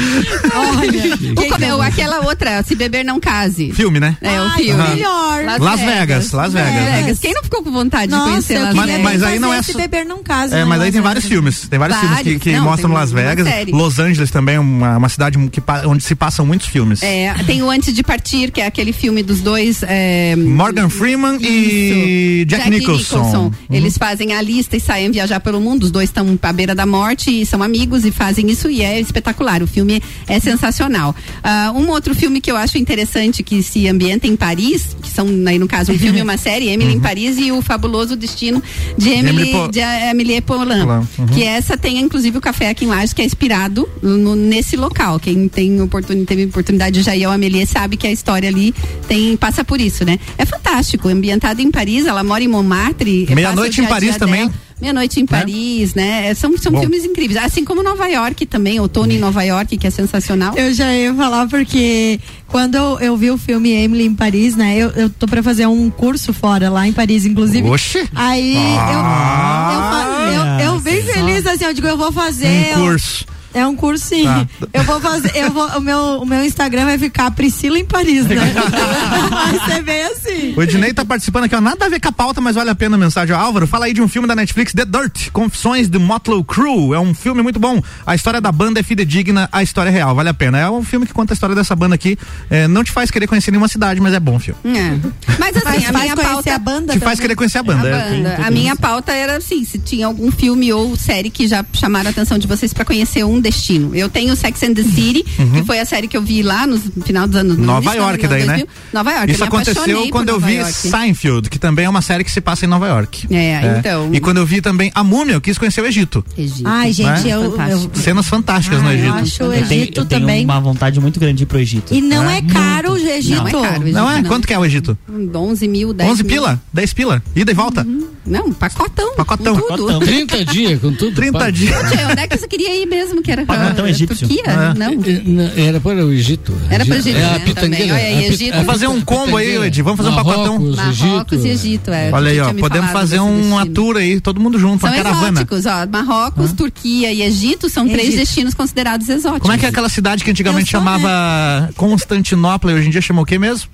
olha. O comeu, aquela outra, Se Beber Não Case. Filme, né? É, o filme. melhor. Las Vegas, Las Vegas. Quem não ficou com vontade de Nossa, conhecer eu Las Vegas? Mas aí não é esse só- beber não casa. É, né, mas aí Las tem vários Vegas. filmes. Tem vários, filmes que, que Não, mostram Las Vegas. Los Angeles também é uma, uma cidade que, onde se passam muitos filmes. É, tem o Antes de Partir, que é aquele filme dos dois. é, Morgan Freeman e Isso. Jack, Nicholson. Uhum. Eles fazem a lista e saem viajar pelo mundo. Os dois estão à beira da morte e são amigos e fazem isso e é espetacular. O filme é sensacional. Ah, um outro filme que eu acho interessante que se ambienta em Paris, que são aí no caso um filme e uma série, Emily em Paris e o fabuloso destino de Emily, Emily de Emily Poulain. Poulain, uhum. Que essa tem inclusive o café aqui em Lages que é inspirado no- nesse local. Quem tem oportun, teve oportunidade de já ir ao Amélie sabe que a história ali tem passa por isso, né? É fantástico, ambientado em Paris, ela mora em Montmartre. Meia-noite passa o em Paris também. dela. Meia Noite em Paris, né? São, são Bom. filmes incríveis. Assim como Nova York também, Outono em Nova York, que é sensacional. Eu já ia falar porque quando eu, eu vi o filme Emily em Paris, né? Eu, eu tô pra fazer um curso fora lá em Paris, inclusive. Oxe. Aí Ah. eu, eu, eu, eu bem feliz, assim, eu digo, eu vou fazer. Um eu- curso. É um curso sim. Tá. Eu vou fazer, eu vou, o meu, o meu Instagram vai ficar Priscila em Paris, né? vai ser bem assim. O Ednei tá participando aqui, ó. Nada a ver com a pauta, mas vale a pena a mensagem. Ó, Álvaro, fala aí de um filme da Netflix, The Dirt, Confissões do Motley Crue. É um filme muito bom. A história da banda é fidedigna, a história é real, vale a pena. É um filme que conta a história dessa banda aqui. É, não te faz querer conhecer nenhuma cidade, mas é bom o filme. É. Mas assim, a faz minha conhecer pauta. a banda Te faz também. querer conhecer a A, banda. é. banda. A minha pauta era assim, se tinha algum filme ou série que já chamaram a atenção de vocês pra conhecer um destino. Eu tenho Sex and the City, que foi a série que eu vi lá no final dos anos Uhum. Nova início York daí, né? 2000. Nova York. Isso aconteceu quando eu vi York. Seinfeld, que também é uma série que se passa em Nova York. É, então. E quando eu vi também A Múmia, eu quis conhecer o Egito. Egito. Ai, gente, Né? eu, eu. Cenas fantásticas no Ah, eu Egito. acho o Eu tenho, Egito eu tenho também. uma vontade muito grande de ir pro Egito. E não é, caro o Egito. Não é caro. o Não é? Egito, Quanto que é o Egito? 11 mil, 10 11 mil. pila? 10 pila? Ida e volta? Não, pacotão. Pacotão. com tudo. Pacotão. 30 dias com tudo. 30 pago. dias. Onde é que você queria ir mesmo? Que era Pacotão ah, egípcio. Turquia? É. Não. Era para o Egito. Era para o Egito, É a né, também. pitangueira. Olha a Egito. a Vamos fazer um combo aí. Edi, vamos fazer um pacotão. Marrocos, Marrocos e Egito. Egito, é. Olha aí, ó. Podemos fazer uma destino. tour aí, todo mundo junto, São uma caravana. exóticos, ó. Marrocos, Turquia e Egito são três Egito. destinos considerados exóticos. Como é que é aquela cidade que antigamente sou, chamava Constantinopla e hoje em dia chama o quê mesmo?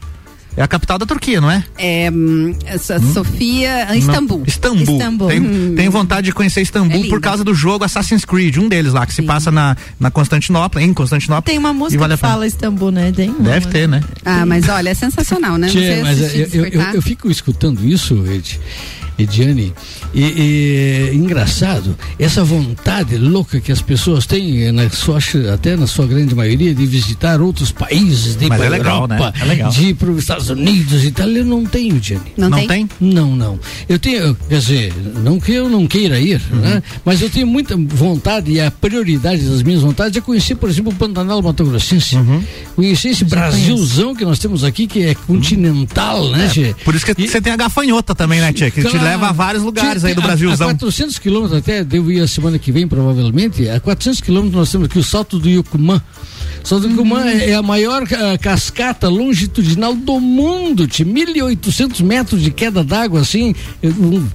É a capital da Turquia, não é? É, hum, Sofia, Istambul. Não. Istambul. Istambul. Tem, tem vontade de conhecer Istambul É por causa do jogo Assassin's Creed, um deles lá, que se passa na, na Constantinopla, em Constantinopla. Tem uma música vale que fala Istambul, né? Tem uma, Deve né? ter, né? Ah, mas olha, é sensacional, né? Tchê, mas assistir eu, eu, eu, eu fico escutando isso, Ed, Ediane, e, e engraçado, essa vontade louca que as pessoas têm, eh, na sua, até na sua grande maioria, de visitar outros países, de ir Mas para é legal, né? Europa, É legal. de ir para os Estados Unidos e tal, eu não tenho, Ediane. Não, Não tem? Não, não. Eu tenho, quer dizer, não que eu não queira ir, Uhum. né? Mas eu tenho muita vontade e a prioridade das minhas vontades é conhecer, por exemplo, o Pantanal Mato Grossense. Uhum. Conhecer esse Brasilzão que nós temos aqui, que é continental, né, Gê? Por isso que você tem a gafanhota também, né, Tia? Que te Claro. leva a vários lugares Tia, aí do a- Brasilzão. A 400 quilômetros, até devo ir a semana que vem, provavelmente. A 400 quilômetros nós temos aqui o Salto do Yucumã. O Salto do Yucumã é, é a maior ah, cascata longitudinal do mundo, tia. 1.800 metros de queda d'água, assim. Um,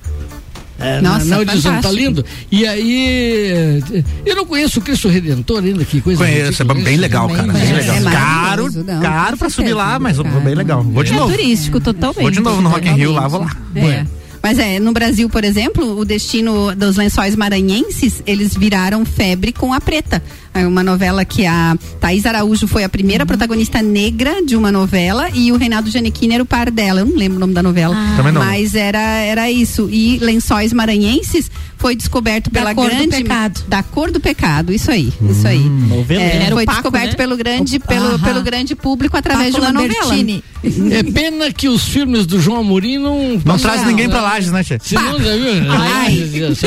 é, Nossa, na, na horizontal, tá lindo. E aí, eh, eu não conheço o Cristo Redentor ainda, que coisa Conheço, é ridícula bem isso. legal, cara. Bem conheço. legal. É caro, não, caro pra subir lá, mas caro. bem legal. Vou de É novo. turístico, totalmente. Vou de novo no Rock in Rio lá, vou lá. É. Mas é, no Brasil, por exemplo, o destino dos lençóis maranhenses, eles viraram febre com a preta. É uma novela que a Thaís Araújo foi a primeira protagonista negra de uma novela e o Reinaldo Giannichini era o par dela. Eu não lembro o nome da novela. Também não. Mas era, era isso. E lençóis maranhenses foi descoberto Da pela cor do grande. pecado. Da cor do pecado, isso aí. Isso aí. Novela. É, Era o foi Paco, descoberto né? pelo grande, O- pelo, Aham. pelo grande público através Paco de uma Lambertini. novela. É pena que os filmes do João Amorim não. Não traz ninguém pra Lages, né, Tia? Você não já viu? Ai.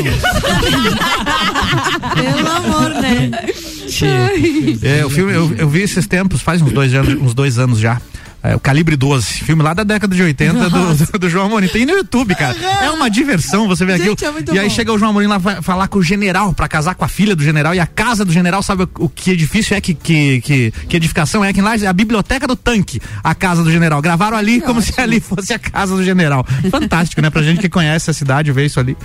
Pelo amor, né? É, o filme, eu, eu vi esses tempos, faz uns dois anos, uns dois anos já. É, o Calibre 12, filme lá da década de 80 do, do, do João Amorim. Tem no YouTube, cara. É uma diversão você ver Gente, aquilo. é e aí bom. chega o João Amorim lá vai falar com o general, pra casar com a filha do general. E a casa do general, sabe o, que edifício é que, que, que, que edificação é aqui em Lages? É a biblioteca do tanque, a casa do general. Gravaram ali como se ali fosse a casa do general. Fantástico, né? Pra gente que conhece a cidade, ver isso ali.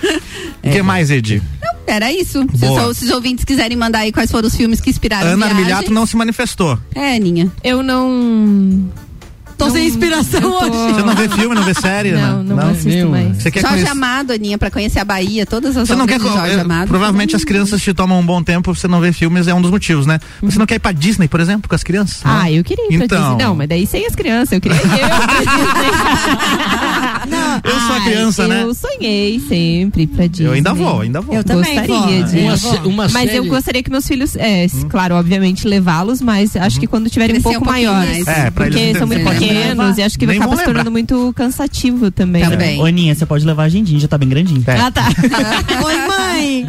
O que mais, Edi? Era isso. Se os, se os ouvintes quiserem mandar aí quais foram os filmes que inspiraram Ana viagem. Armiliato não se manifestou. É, Aninha. Eu não. Tô sem inspiração tô- hoje. Você não vê filme, não vê série? Não, né? não, assisto nenhuma. mais. Você quer Jorge conhecer- Amado, Aninha, pra conhecer a Bahia, todas as Você não quer. de Jorge é, Amado. provavelmente as crianças te tomam um bom tempo, você não vê filmes, é um dos motivos, né? Você não quer ir pra Disney, por exemplo, com as crianças? Ah, Não? eu queria ir pra Então. Disney. Não, mas daí sem as crianças. Eu queria ir eu pra Disney. Eu sou a Ai, criança, né? Eu sonhei sempre pra Disney. Eu ainda vou, ainda vou. Eu também Gostaria vou. de- Uma, vou. uma Mas série. eu gostaria que meus filhos, é, s- claro, obviamente, levá-los, mas acho que quando tiverem um pouco maiores. É, pra eles porque são muito. Pequenos e acho que Nem acaba se tornando muito cansativo também. né? Também. Ô, Aninha, você pode levar a Gendinha, já tá bem grandinho. É. Ah, tá. Oi, mãe.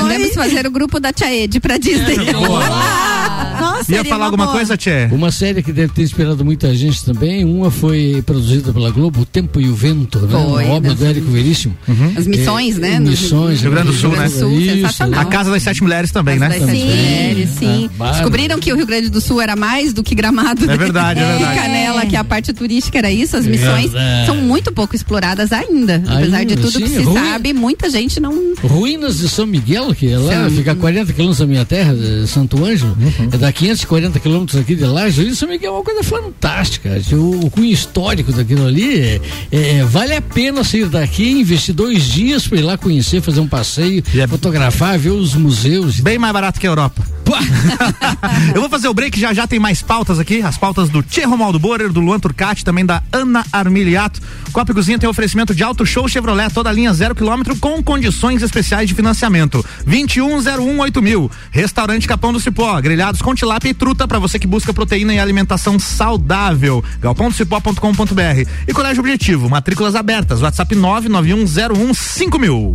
Podemos fazer o grupo da Tia Ed pra Disney. Nossa, seria Ia falar uma alguma boa. coisa, Tchê? Uma série que deve ter inspirado muita gente também. Uma foi produzida pela Globo, O Tempo e o Vento, né? Foi, Uma obra né? do Érico Veríssimo. As missões, É, né? Missões. Rio Grande do Sul, né? Sul, Isso. A Casa das Sete Mulheres também, né? Das sete Também. mulheres, sim. Ah. Descobriram que o Rio Grande do Sul era mais do que Gramado. É verdade, é E verdade. Canela, que a parte turística era isso. As missões Verdade. são muito pouco exploradas ainda. Apesar de Ainda, tudo que sim, se ruim. sabe, muita gente não. Ruínas de São Miguel, que é lá, Sim. fica a 40 quilômetros da minha terra, Santo Ângelo, Uhum. é da 540 quilômetros aqui de São Miguel é uma coisa fantástica. O, o cunho histórico daquilo ali, é, é, vale a pena sair daqui, investir dois dias para ir lá conhecer, fazer um passeio, é- fotografar, ver os museus. Bem mais barato que a Europa. Eu vou fazer o break, já já tem mais pautas aqui, as pautas do Tchê Romaldo Borer, do Luan Turcati, também da Ana Armiliato. Copa e Cozinha tem oferecimento de Auto Show Chevrolet, toda linha zero quilômetro com condições especiais de financiamento. 21018000. mil. Restaurante Capão do Cipó, grelhados com tilápia e truta para você que busca proteína e alimentação saudável. galpondocipó.com.br. E Colégio Objetivo, matrículas abertas, WhatsApp 991015000.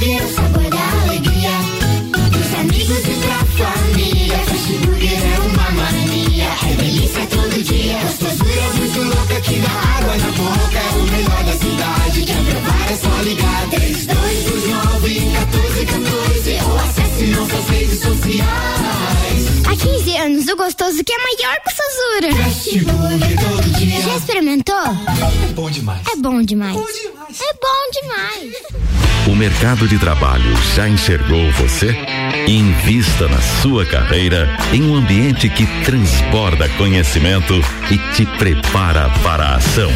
É o sabor da alegria. Dos amigos e pra família. Fast Burger é uma mania. É delícia todo dia. Gostosura muito louca que dá água na boca. É o melhor da cidade. Quer provar é só ligar. 3229 1414 ou acesse nossas redes sociais. Há 15 anos, o gostoso que é maior que o Sazura. Fast Burger todo dia. Já experimentou? É bom demais. É bom demais. É bom demais. O mercado de trabalho já enxergou você? Invista na sua carreira em um ambiente que transborda conhecimento e te prepara para a ação.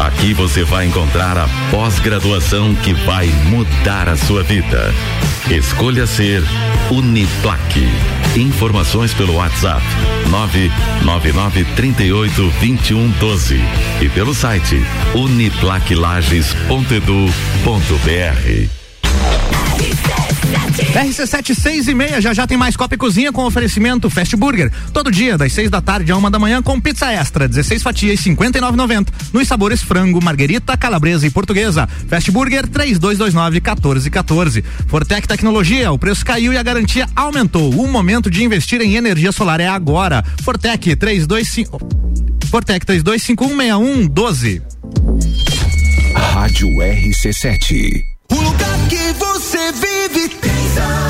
Aqui você vai encontrar a pós-graduação que vai mudar a sua vida. Escolha ser Uniplaque. Informações pelo WhatsApp 999 38 21 12 e pelo site uniplaquilages.edu.br. RC7 6 e meia, já já tem mais Copa e Cozinha com oferecimento Fast Burger. Todo dia, das 6 da tarde a uma da manhã, com pizza extra, 16 fatias, 59,90. Nos sabores frango, marguerita, calabresa e portuguesa. Fast Burger 3229 1414. Fortec Tecnologia, o preço caiu e a garantia aumentou. O momento de investir em energia solar é agora. Fortec 325 Fortec 32516112. Rádio RC7. sun.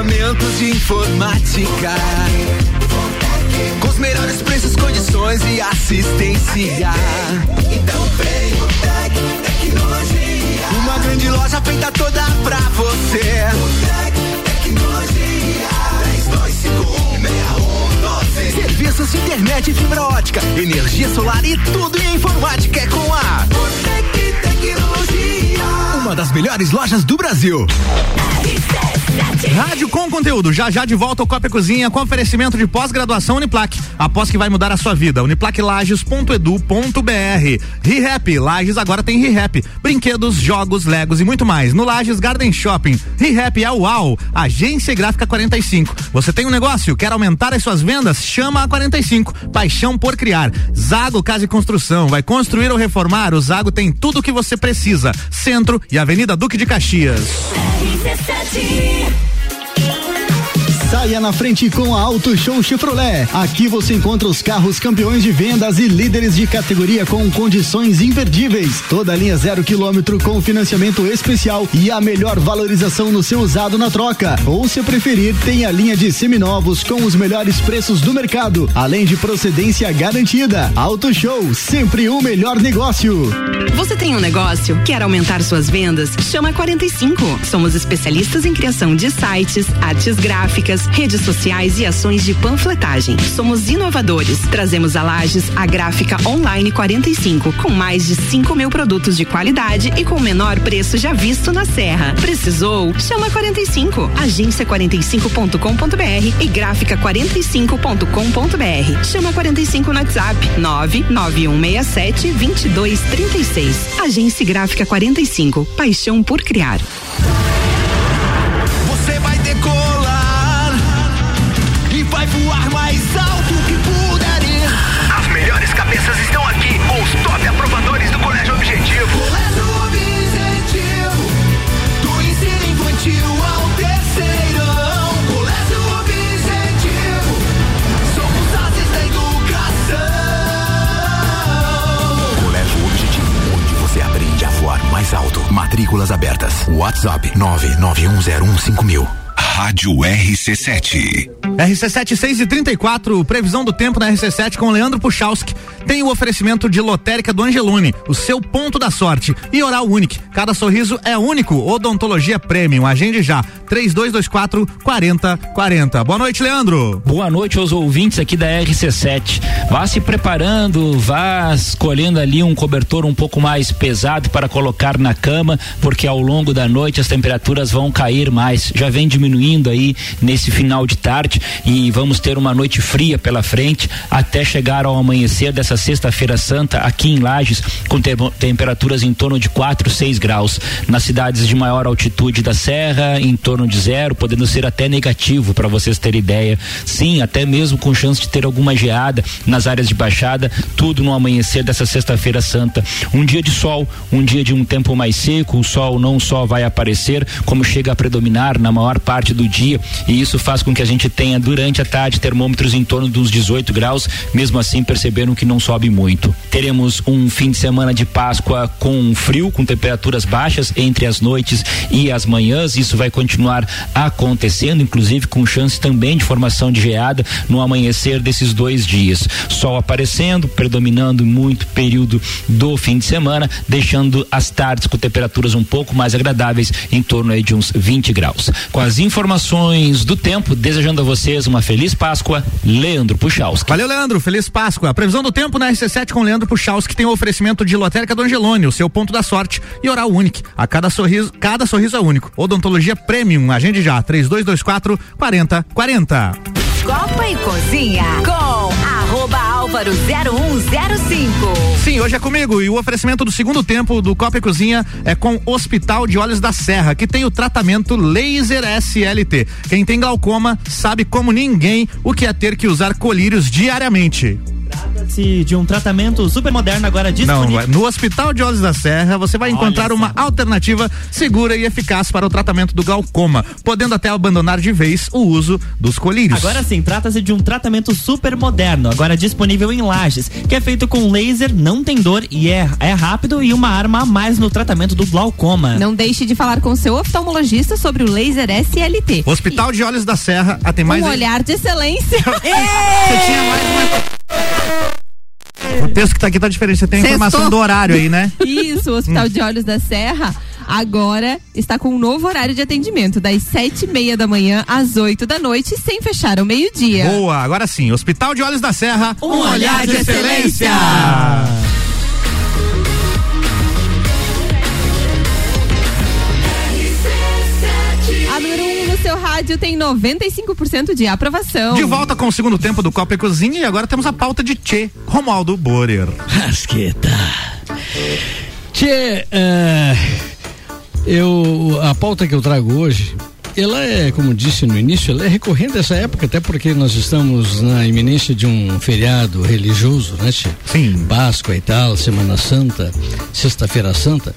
Equipamentos de informática, com os melhores preços, condições e assistência. Então vem o Tec Tecnologia. Uma grande loja feita toda pra você. Tec Tecnologia. 3251 Serviços de internet fibra ótica, energia solar e tudo em informática é com a Botec Tecnologia. Uma das melhores lojas do Brasil. Rádio com conteúdo, já já de volta ao Copa e Cozinha com oferecimento de pós-graduação Uniplac. Após que vai mudar a sua vida, uniplaclages.edu.br. ReHap, Lages agora tem ReHap. Brinquedos, jogos, legos e muito mais. No Lages Garden Shopping. ReHap é UAU, Agência Gráfica 45. Você tem um negócio, quer aumentar as suas vendas? Chama a 45. Paixão por criar. Zago Casa e Construção, vai construir ou reformar? O Zago tem tudo o que você precisa. Centro e Avenida Duque de Caxias. RC7 Saia na frente com a Auto Show Chevrolet. Aqui você encontra os carros campeões de vendas e líderes de categoria com condições imperdíveis. Toda linha zero quilômetro com financiamento especial e a melhor valorização no seu usado na troca. Ou se preferir, tem a linha de seminovos com os melhores preços do mercado, além de procedência garantida. Auto Show, sempre o melhor negócio. Você tem um negócio? Quer aumentar suas vendas? Chama 45. Somos especialistas em criação de sites, artes gráficas, redes sociais e ações de panfletagem. Somos inovadores. Trazemos a Lages a gráfica online 45, com mais de 5 mil produtos de qualidade e com o menor preço já visto na Serra. Precisou? Chama 45. Agência45.com.br e gráfica45.com.br. Chama 45 no WhatsApp 99167 2236. Agência Gráfica 45. Paixão por criar. Você vai decolar mais alto. Matrículas abertas. WhatsApp 991015000. Rádio RC7. RC7 6 e 34, previsão do tempo na RC7 com Leandro Puchalski. Tem o oferecimento de lotérica do Angelone, o seu ponto da sorte. E Oral Unique, cada sorriso é único. Odontologia Premium, agende já. 3224 4040. Boa noite, Leandro. Boa noite aos ouvintes aqui da RC7. Vá se preparando, vá escolhendo ali um cobertor um pouco mais pesado para colocar na cama, porque ao longo da noite as temperaturas vão cair mais. Já vem diminuindo aí nesse final de tarde e vamos ter uma noite fria pela frente até chegar ao amanhecer dessa sexta-feira santa aqui em Lages com te temperaturas em torno de 4, 6 graus. Nas cidades de maior altitude da serra, em torno de zero, podendo ser até negativo para vocês terem ideia. Sim, até mesmo com chance de ter alguma geada nas áreas de baixada, tudo no amanhecer dessa sexta-feira santa. Um dia de sol, um dia de um tempo mais seco, o sol não só vai aparecer, como chega a predominar na maior parte do dia, e isso faz com que a gente tenha durante a tarde termômetros em torno dos 18 graus, mesmo assim perceberam que não sobe muito. Teremos um fim de semana de Páscoa com frio, com temperaturas baixas entre as noites e as manhãs, isso vai continuar acontecendo, inclusive com chance também de formação de geada no amanhecer desses dois dias. Sol aparecendo, predominando muito período do fim de semana, deixando as tardes com temperaturas um pouco mais agradáveis, em torno aí de uns 20 graus. Com as informações do tempo, desejando a vocês uma feliz Páscoa, Leandro Puchalski. Valeu, Leandro. Feliz Páscoa. Previsão do tempo na RC7 com Leandro Puchalski tem o oferecimento de Lotérica do Angelone, o seu ponto da sorte, e Oral Unique. A cada sorriso, cada sorriso é único. Odontologia Premium. Agende já. 3224 4040. Copa e Cozinha com arroba Álvaro 0105. Sim, hoje é comigo e o oferecimento do segundo tempo do Copa e Cozinha é com Hospital de Olhos da Serra, que tem o tratamento laser SLT. Quem tem glaucoma sabe como ninguém o que é ter que usar colírios diariamente. Trata-se de um tratamento super moderno agora disponível. Não, no Hospital de Olhos da Serra você vai encontrar uma alternativa segura e eficaz para o tratamento do glaucoma, podendo até abandonar de vez o uso dos colírios. Agora sim, trata-se de um tratamento super moderno, agora disponível em lajes, que é feito com laser, não tem dor e é, é rápido e uma arma a mais no tratamento do glaucoma. Não deixe de falar com seu oftalmologista sobre o laser SLT. Hospital de Olhos da Serra, tem mais um aí? olhar de excelência. Você tinha mais uma... O texto que tá aqui tá diferente. Você tem a informação do horário aí, né? Isso, o Hospital de Olhos da Serra agora está com um novo horário de atendimento, das sete e meia da manhã às 8 da noite, sem fechar ao meio-dia. Boa, agora sim, Hospital de Olhos da Serra. Um olhar de excelência. Rádio tem 95% de aprovação. De volta com o segundo tempo do Copa e Cozinha e agora temos a pauta de Tchê, Romualdo Borer. Rasqueta. Tchê, é, eu, a pauta que eu trago hoje, ela é, como disse no início, ela é recorrente essa época, até porque nós estamos na iminência de um feriado religioso, né, Tchê? Sim. Páscoa e tal, Semana Santa, Sexta-feira Santa.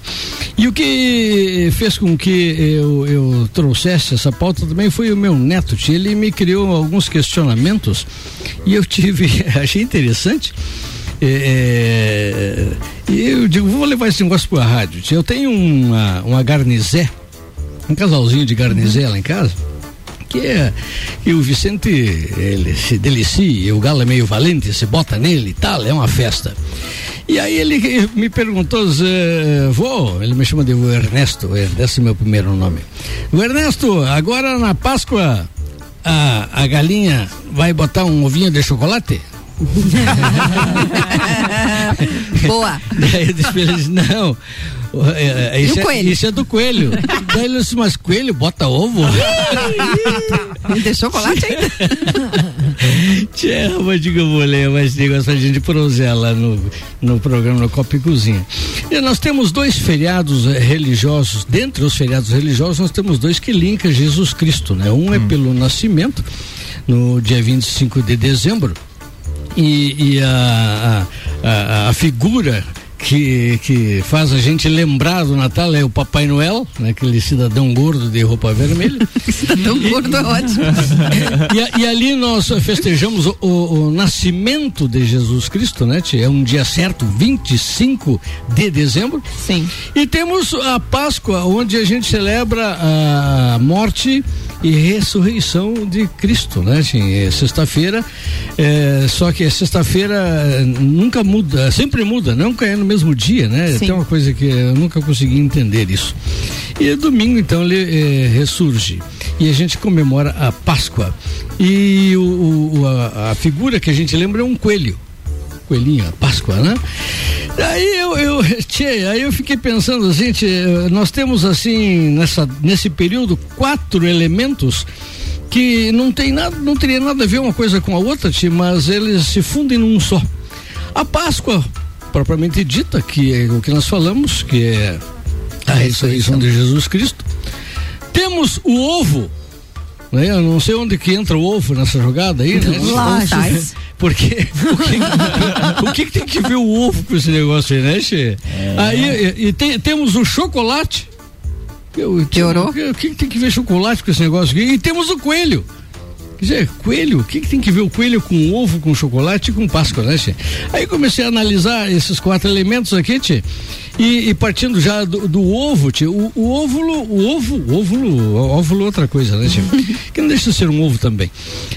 E o que fez com que eu, eu trouxesse essa pauta também foi o meu neto, Tchê. Ele me criou alguns questionamentos e eu tive, achei interessante. É, e eu digo, vou levar esse negócio para a rádio. Tchê. Eu tenho uma, uma garnizé, um casalzinho de garnizé lá em casa que é que o Vicente ele se delicia, o galo é meio valente, se bota nele e tal, é uma festa. E aí ele me perguntou, vô, ele me chama de Ernesto, esse é meu primeiro nome. Vô Ernesto, agora na Páscoa a, a galinha vai botar um ovinho de chocolate? Boa. Daí eu disse pra ele, não. É, é, E Isso, o é, coelho? isso é do coelho. Daí ele disse, mas coelho bota ovo? Me deixou chocolate ainda. Tchê, mas diga eu vou ler mais negócio pra gente lá no, no programa no Copa e Cozinha. E nós temos dois feriados eh, religiosos, dentre os feriados religiosos, nós temos dois que linkam Jesus Cristo, né? Um é pelo nascimento, no dia 25 de dezembro, e, e a, a, a, a figura que, que faz a gente lembrar do Natal é o Papai Noel, né? aquele cidadão gordo de roupa vermelha. cidadão gordo é ótimo. e, e ali nós festejamos o, o- o nascimento de Jesus Cristo, né? É um dia certo, 25 de dezembro. Sim. E temos a Páscoa, onde a gente celebra a morte e ressurreição de Cristo, né? Assim, é sexta-feira, é, só que sexta-feira é, nunca muda, sempre muda, nunca é no mesmo dia, né? Sim. Tem uma coisa que eu nunca consegui entender isso. E domingo, então, ele é, ressurge. E a gente comemora a Páscoa. E o, o- a, a figura que a gente lembra é um coelho coelhinho, a Páscoa, né? Aí eu, eu, tchê, aí eu fiquei pensando assim, tchê, nós temos assim, nessa, nesse período, quatro elementos que não tem nada, não teria nada a ver uma coisa com a outra, tchê, mas eles se fundem num só. A Páscoa, propriamente dita, que é o que nós falamos, que é a ressurreição de Jesus Cristo. Temos o ovo, né? Eu não sei onde que entra o ovo nessa jogada aí, né? Porque o que, o que tem que ver o ovo com esse negócio aí, né, Che? Aí e, e tem- temos o chocolate. Eu- Piorou? O que, o que que tem que ver chocolate com esse negócio aqui? E temos o coelho. Dizer, coelho, o que, que tem que ver o coelho com ovo, com chocolate e com Páscoa, né, Tchê? Aí comecei a analisar esses quatro elementos aqui, Tchê, e, e partindo já do, do ovo, Tchê, o, o óvulo, o ovo, o óvulo, óvulo é outra coisa, né, Tchê? que não deixa de ser um ovo também.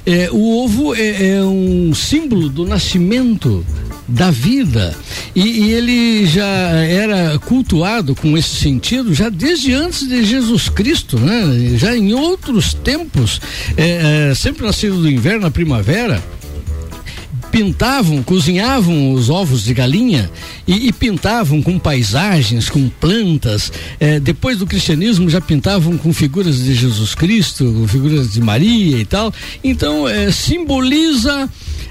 É, o ovo é, é um símbolo do nascimento da vida e, e ele já era cultuado com esse sentido já desde antes de Jesus Cristo, né? Já em outros tempos, é, é, sempre nascido do inverno, na primavera, pintavam, cozinhavam os ovos de galinha e, e pintavam com paisagens, com plantas. Eh, depois do cristianismo já pintavam com figuras de Jesus Cristo, com figuras de Maria e tal. Então eh, simboliza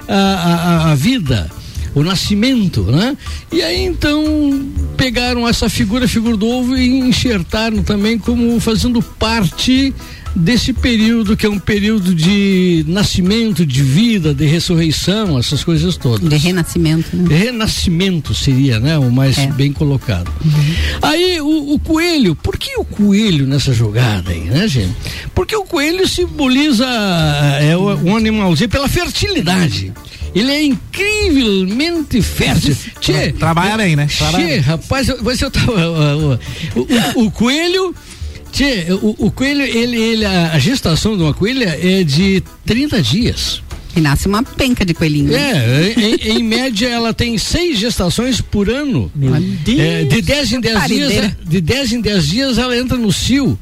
a, a- a vida. O nascimento, né? E aí então pegaram essa figura, a figura do ovo, e enxertaram também como fazendo parte desse período que é um período de nascimento, de vida, de ressurreição, essas coisas todas. De renascimento, né? Renascimento seria, né? O mais bem colocado. Aí o, o coelho, por que o coelho nessa jogada aí, né, gente? Porque o coelho simboliza é o- um animalzinho pela fertilidade. Ele é incrivelmente fértil. Tchê, Trabalha bem, né? Trabalha Tchê, rapaz, rapaz, eu, mas eu tava. O- o- o coelho. Tchê, o, o coelho, ele, ele, a, gestação de uma coelha é de 30 dias. E nasce uma penca de coelhinho. É, em, em média ela tem seis gestações por ano. Meu Deus. É, de 10 em 10 dias, é, de 10 em 10 dias ela entra no cio.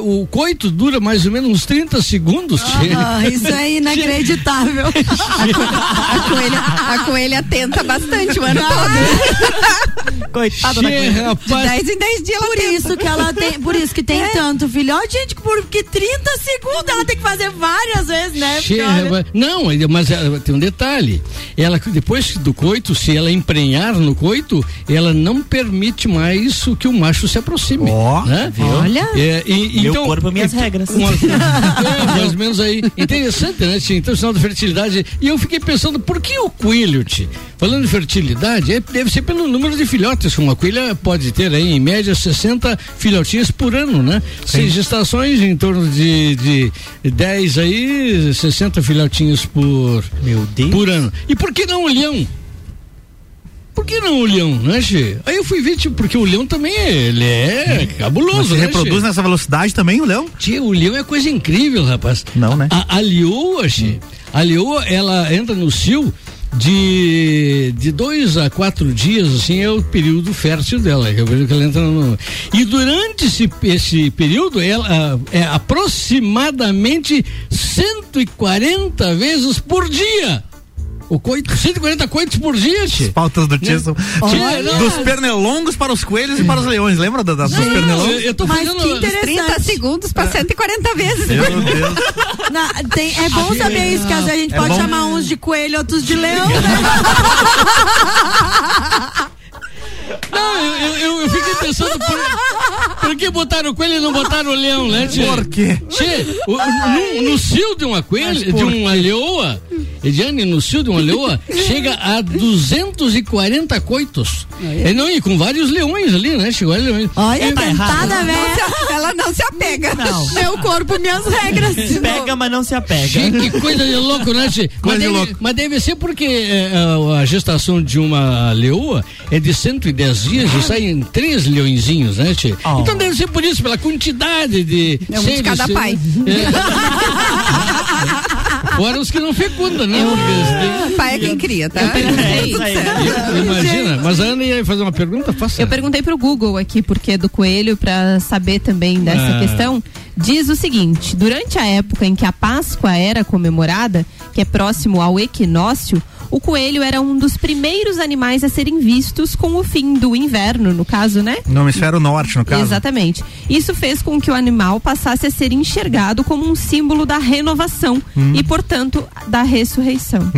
O coito dura mais ou menos uns 30 segundos. Ah, isso é inacreditável. A coelha, a coelha tenta bastante o ano todo. Coitado da Che, coelha. De rapaz, 10 em 10 dias ela Por tenta. isso que ela tem, por isso que tem tanto filhote, gente, porque 30 segundos ela tem que fazer várias vezes, né? che. Não, mas ela- tem um detalhe. Ela depois do coito, se ela emprenhar no coito, ela não permite mais o que o macho se aproxime. Ó, né? Olha. É, e, Meu então, corpo, minhas então, regras. uma- é, mais ou menos aí. Interessante, né? Tia? Então, sinal de fertilidade. E eu fiquei pensando, por que o coelho, tia? Falando de fertilidade, é- deve ser pelo número de filhotes. Uma coelha pode ter aí, em média, 60 filhotinhos por ano, né? Seis gestações, em torno de, de 10 aí, 60 filhotinhos por, Meu Deus. por ano. E por que não o leão? Por que não o leão, né, Che? Aí eu fui ver, tipo, porque o leão também é, ele é cabuloso, Mas se né, reproduz Che? nessa velocidade também, o leão? Tia, o leão é coisa incrível, rapaz. Não, né? A, a leoa, Che, a leoa, ela entra no cio de, de dois a quatro dias, assim, é o período fértil dela, que o período que ela entra no... E durante esse, esse período, ela é aproximadamente 140 vezes por dia. O coito, 140 coitos por dia, Che. Pautas do Né? Olha. dos pernilongos para os coelhos e para os leões. Lembra da, da- dos Eu, pernilongos? eu tô Mas fazendo... que interessante. 30 segundos pra 140 vezes. Meu Deus. na- tem- é bom saber isso, que às vezes a gente É pode bom. chamar uns de coelho, outros de leão, né? Não, eu, eu, eu, eu fiquei pensando por, por que botaram o coelho e não botaram o leão, né, Tchê? Por quê? Tchê, o- no, no cio de uma coelha, de uma leoa, Ediane, no cio de uma leoa, chega a 240 coitos. É, não, e com vários leões ali, né? Chegou a leões. Olha, E- tentada, Não velho. se- ela não se apega. Não. Meu corpo, minhas regras. Pega, mas não se apega. Tchê, que coisa de louco, né, Tchê? Mas Coisa de deve, louco. mas deve ser porque é, a, a gestação de uma leoa é de 110 dias e saem três leõezinhos, né, Tchê? Oh. Então deve ser por isso, pela quantidade de. É um de cada pai. É. Fora os que não fecundam, né? Porque Pai é quem cria, tá? É eles- Imagina, mas a Ana ia fazer uma pergunta, faça. Eu perguntei pro Google aqui porque do coelho pra saber também dessa Ah. questão. Diz o seguinte: durante a época em que a Páscoa era comemorada, que é próximo ao equinócio, o coelho era um dos primeiros animais a serem vistos com o fim do inverno, no caso, né? No hemisfério norte, no caso. Exatamente. Isso fez com que o animal passasse a ser enxergado como um símbolo da renovação Hum. e, portanto, da ressurreição.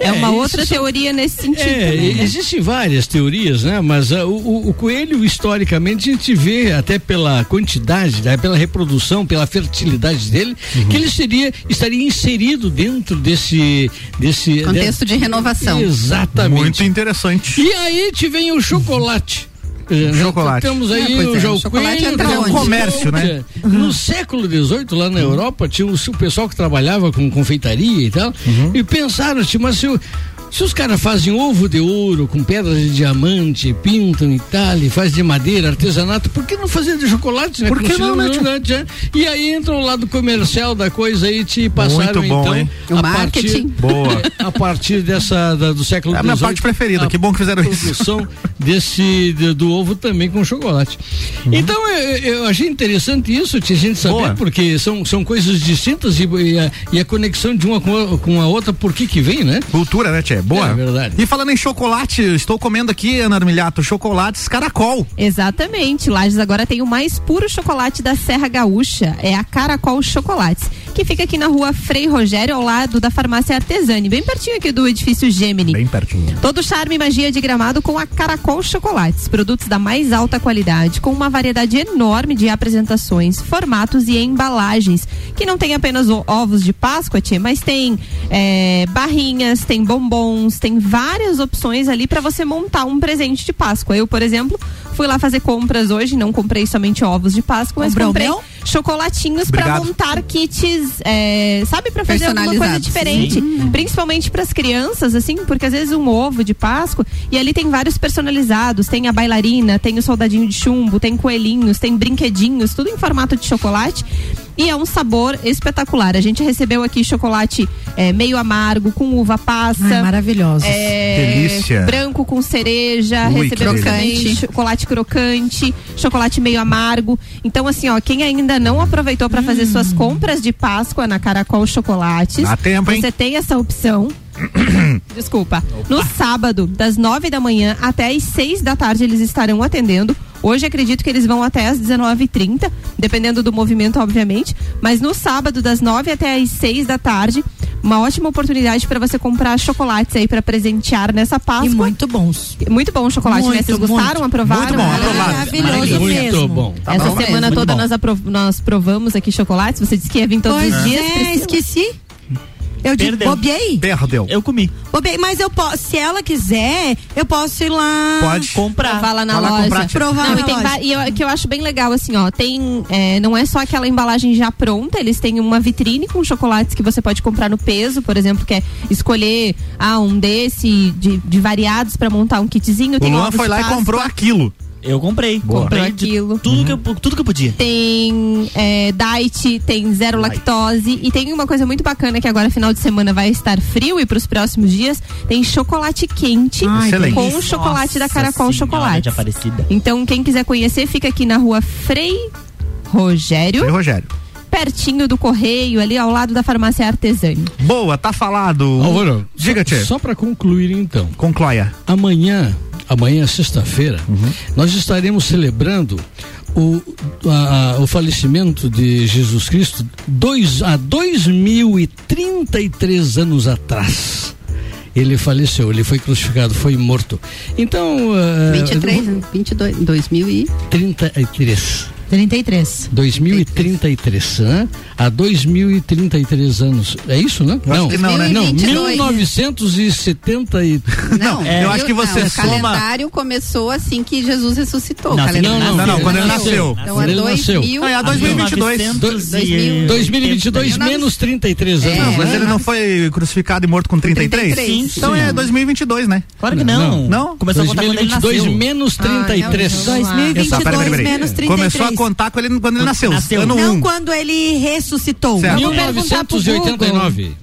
É, É, uma outra são- teoria nesse sentido. É, também, né? existem várias teorias, né? Mas ah, o, o- o coelho, historicamente, a gente vê até pela quantidade, né? pela reprodução, pela fertilidade dele, Uhum. que ele seria, estaria inserido dentro desse. desse Contexto de renovação. Exatamente. Muito interessante. E aí te vem o chocolate. Quer dizer, Chocolate. Temos aí É, o, é, já o o chocolate coelho, entra tem onde? Comércio, né? No século XVIII, lá na Europa, tinha o, o pessoal que trabalhava com confeitaria e tal, e pensaram, assim, mas se, o- se os caras fazem ovo de ouro com pedras de diamante, pintam e tal, e faz de madeira, artesanato, por que não fazer de chocolate, né? Por que não, né, né? E aí entra o lado comercial da coisa aí, te passaram Muito bom, então hein? O a marketing. partir, Boa. a partir dessa da- do século É a minha parte preferida, que bom que fizeram isso. produção desse de- do ovo também com chocolate. Então eu, eu achei interessante isso, a gente saber Boa. porque são, são coisas distintas e, e a, e a conexão de uma com a, com a outra, por que que vem, né? Cultura, né, Tchê? Boa. É verdade. E falando em chocolate, estou comendo aqui, Ana Armilhato, chocolates caracol. Exatamente. Lages agora tem o mais puro chocolate da Serra Gaúcha. É a Caracol Chocolates, que fica aqui na rua Frei Rogério, ao lado da farmácia Artesani, bem pertinho aqui do edifício Gemini. Bem pertinho. Todo charme e magia de gramado com a Caracol Chocolates. Produtos da mais alta qualidade, com uma variedade enorme de apresentações, formatos e embalagens. Que não tem apenas ovos de Páscoa, tia, mas tem é, barrinhas, tem bombons, tem várias opções ali para você montar um presente de Páscoa. Eu, por exemplo, fui lá fazer compras hoje, não comprei somente ovos de Páscoa, mas Comprou comprei meu? Chocolatinhos para montar kits, é, sabe, para fazer alguma coisa diferente. Principalmente para as crianças, assim, porque às vezes um ovo de Páscoa e ali tem vários personalizados. Tem a bailarina, tem o soldadinho de chumbo, tem coelhinhos, tem brinquedinhos, tudo em formato de chocolate. E é um sabor espetacular. A gente recebeu aqui chocolate é, meio amargo com uva passa. Ai, maravilhosos. É, Delícia. Branco com cereja. Ui, recebemos delícia. chocolate crocante, chocolate meio amargo. Então, assim, ó, quem ainda não aproveitou para fazer suas compras de Páscoa na Caracol Chocolates, Dá tempo, hein? você tem essa opção. Desculpa. No sábado, das nove da manhã até as seis da tarde, eles estarão atendendo. Hoje acredito que eles vão até às 19h30, dependendo do movimento, obviamente. Mas no sábado, das nove até às seis da tarde, uma ótima oportunidade para você comprar chocolates aí para presentear nessa Páscoa. E muito bons. Muito bom o chocolate, né? Muito, Vocês gostaram? muito. Aprovaram? Muito bom, aprovado. Maravilhoso Muito mesmo. bom. Tá Essa bom. semana toda nós, aprov- nós provamos aqui chocolates. Você disse que ia vir todos Pois os dias. é, esqueci. Eu digo, Perdeu. bobiei. Perdeu. Eu comi. Bobiei, mas eu posso, se ela quiser, eu posso ir lá. Pode. Comprar. Provar lá na Vai lá loja. comprar. Provar Não, na e tem loja. va- e eu, que eu acho bem legal, assim, ó. Tem. é, não é só aquela embalagem já pronta, eles têm uma vitrine com chocolates que você pode comprar no peso, por exemplo, quer escolher ah, um desse de, de variados pra montar um kitzinho. O Tem Luan ovos foi lá e Páscoa, comprou aquilo. Eu comprei. Comprei de aquilo. tudo, que eu, tudo que eu podia. Tem é, diet, tem zero lactose e tem uma coisa muito bacana que agora final de semana vai estar frio e para os próximos dias tem chocolate quente Ai, com chocolate da Caracol Chocolate. Então quem quiser conhecer fica aqui na rua Frei Rogério, Foi, Rogério. Pertinho do correio ali ao lado da farmácia Artesani. Boa, tá falado. Álvaro, Diga, só, só para concluir então. Concloia. Amanhã, amanhã sexta-feira, nós estaremos celebrando o, a- a- o falecimento de Jesus Cristo dois, há 2033 anos atrás. Ele faleceu, ele foi crucificado, foi morto. Então. Uh, 23, né? 22, 2000 e 33. 33. 2033, né? Há 2033 anos. É isso, né? Que não, né? Não, 2022. 1970 e... Não, eu acho que você não, O soma. calendário começou assim que Jesus ressuscitou. Não, o calendário não, Não, não, quando ele nasceu. nasceu. Então é Ele nasceu. 2000. Ah, é 2022. 1900 2022 É. menos 33 anos. Não, mas né? ele não foi crucificado e morto com 33? 33. Então é 2022, né? Claro que não. Não? Começou a contar quando ele 2022 nasceu. menos 33. Ah, não, não. 2022 Tá, menos 33. Começou a contar quando ele, quando ele nasceu. Nasceu. Ano Não 1. quando ele ressuscitou. Certo. Eu vou perguntar pro Google.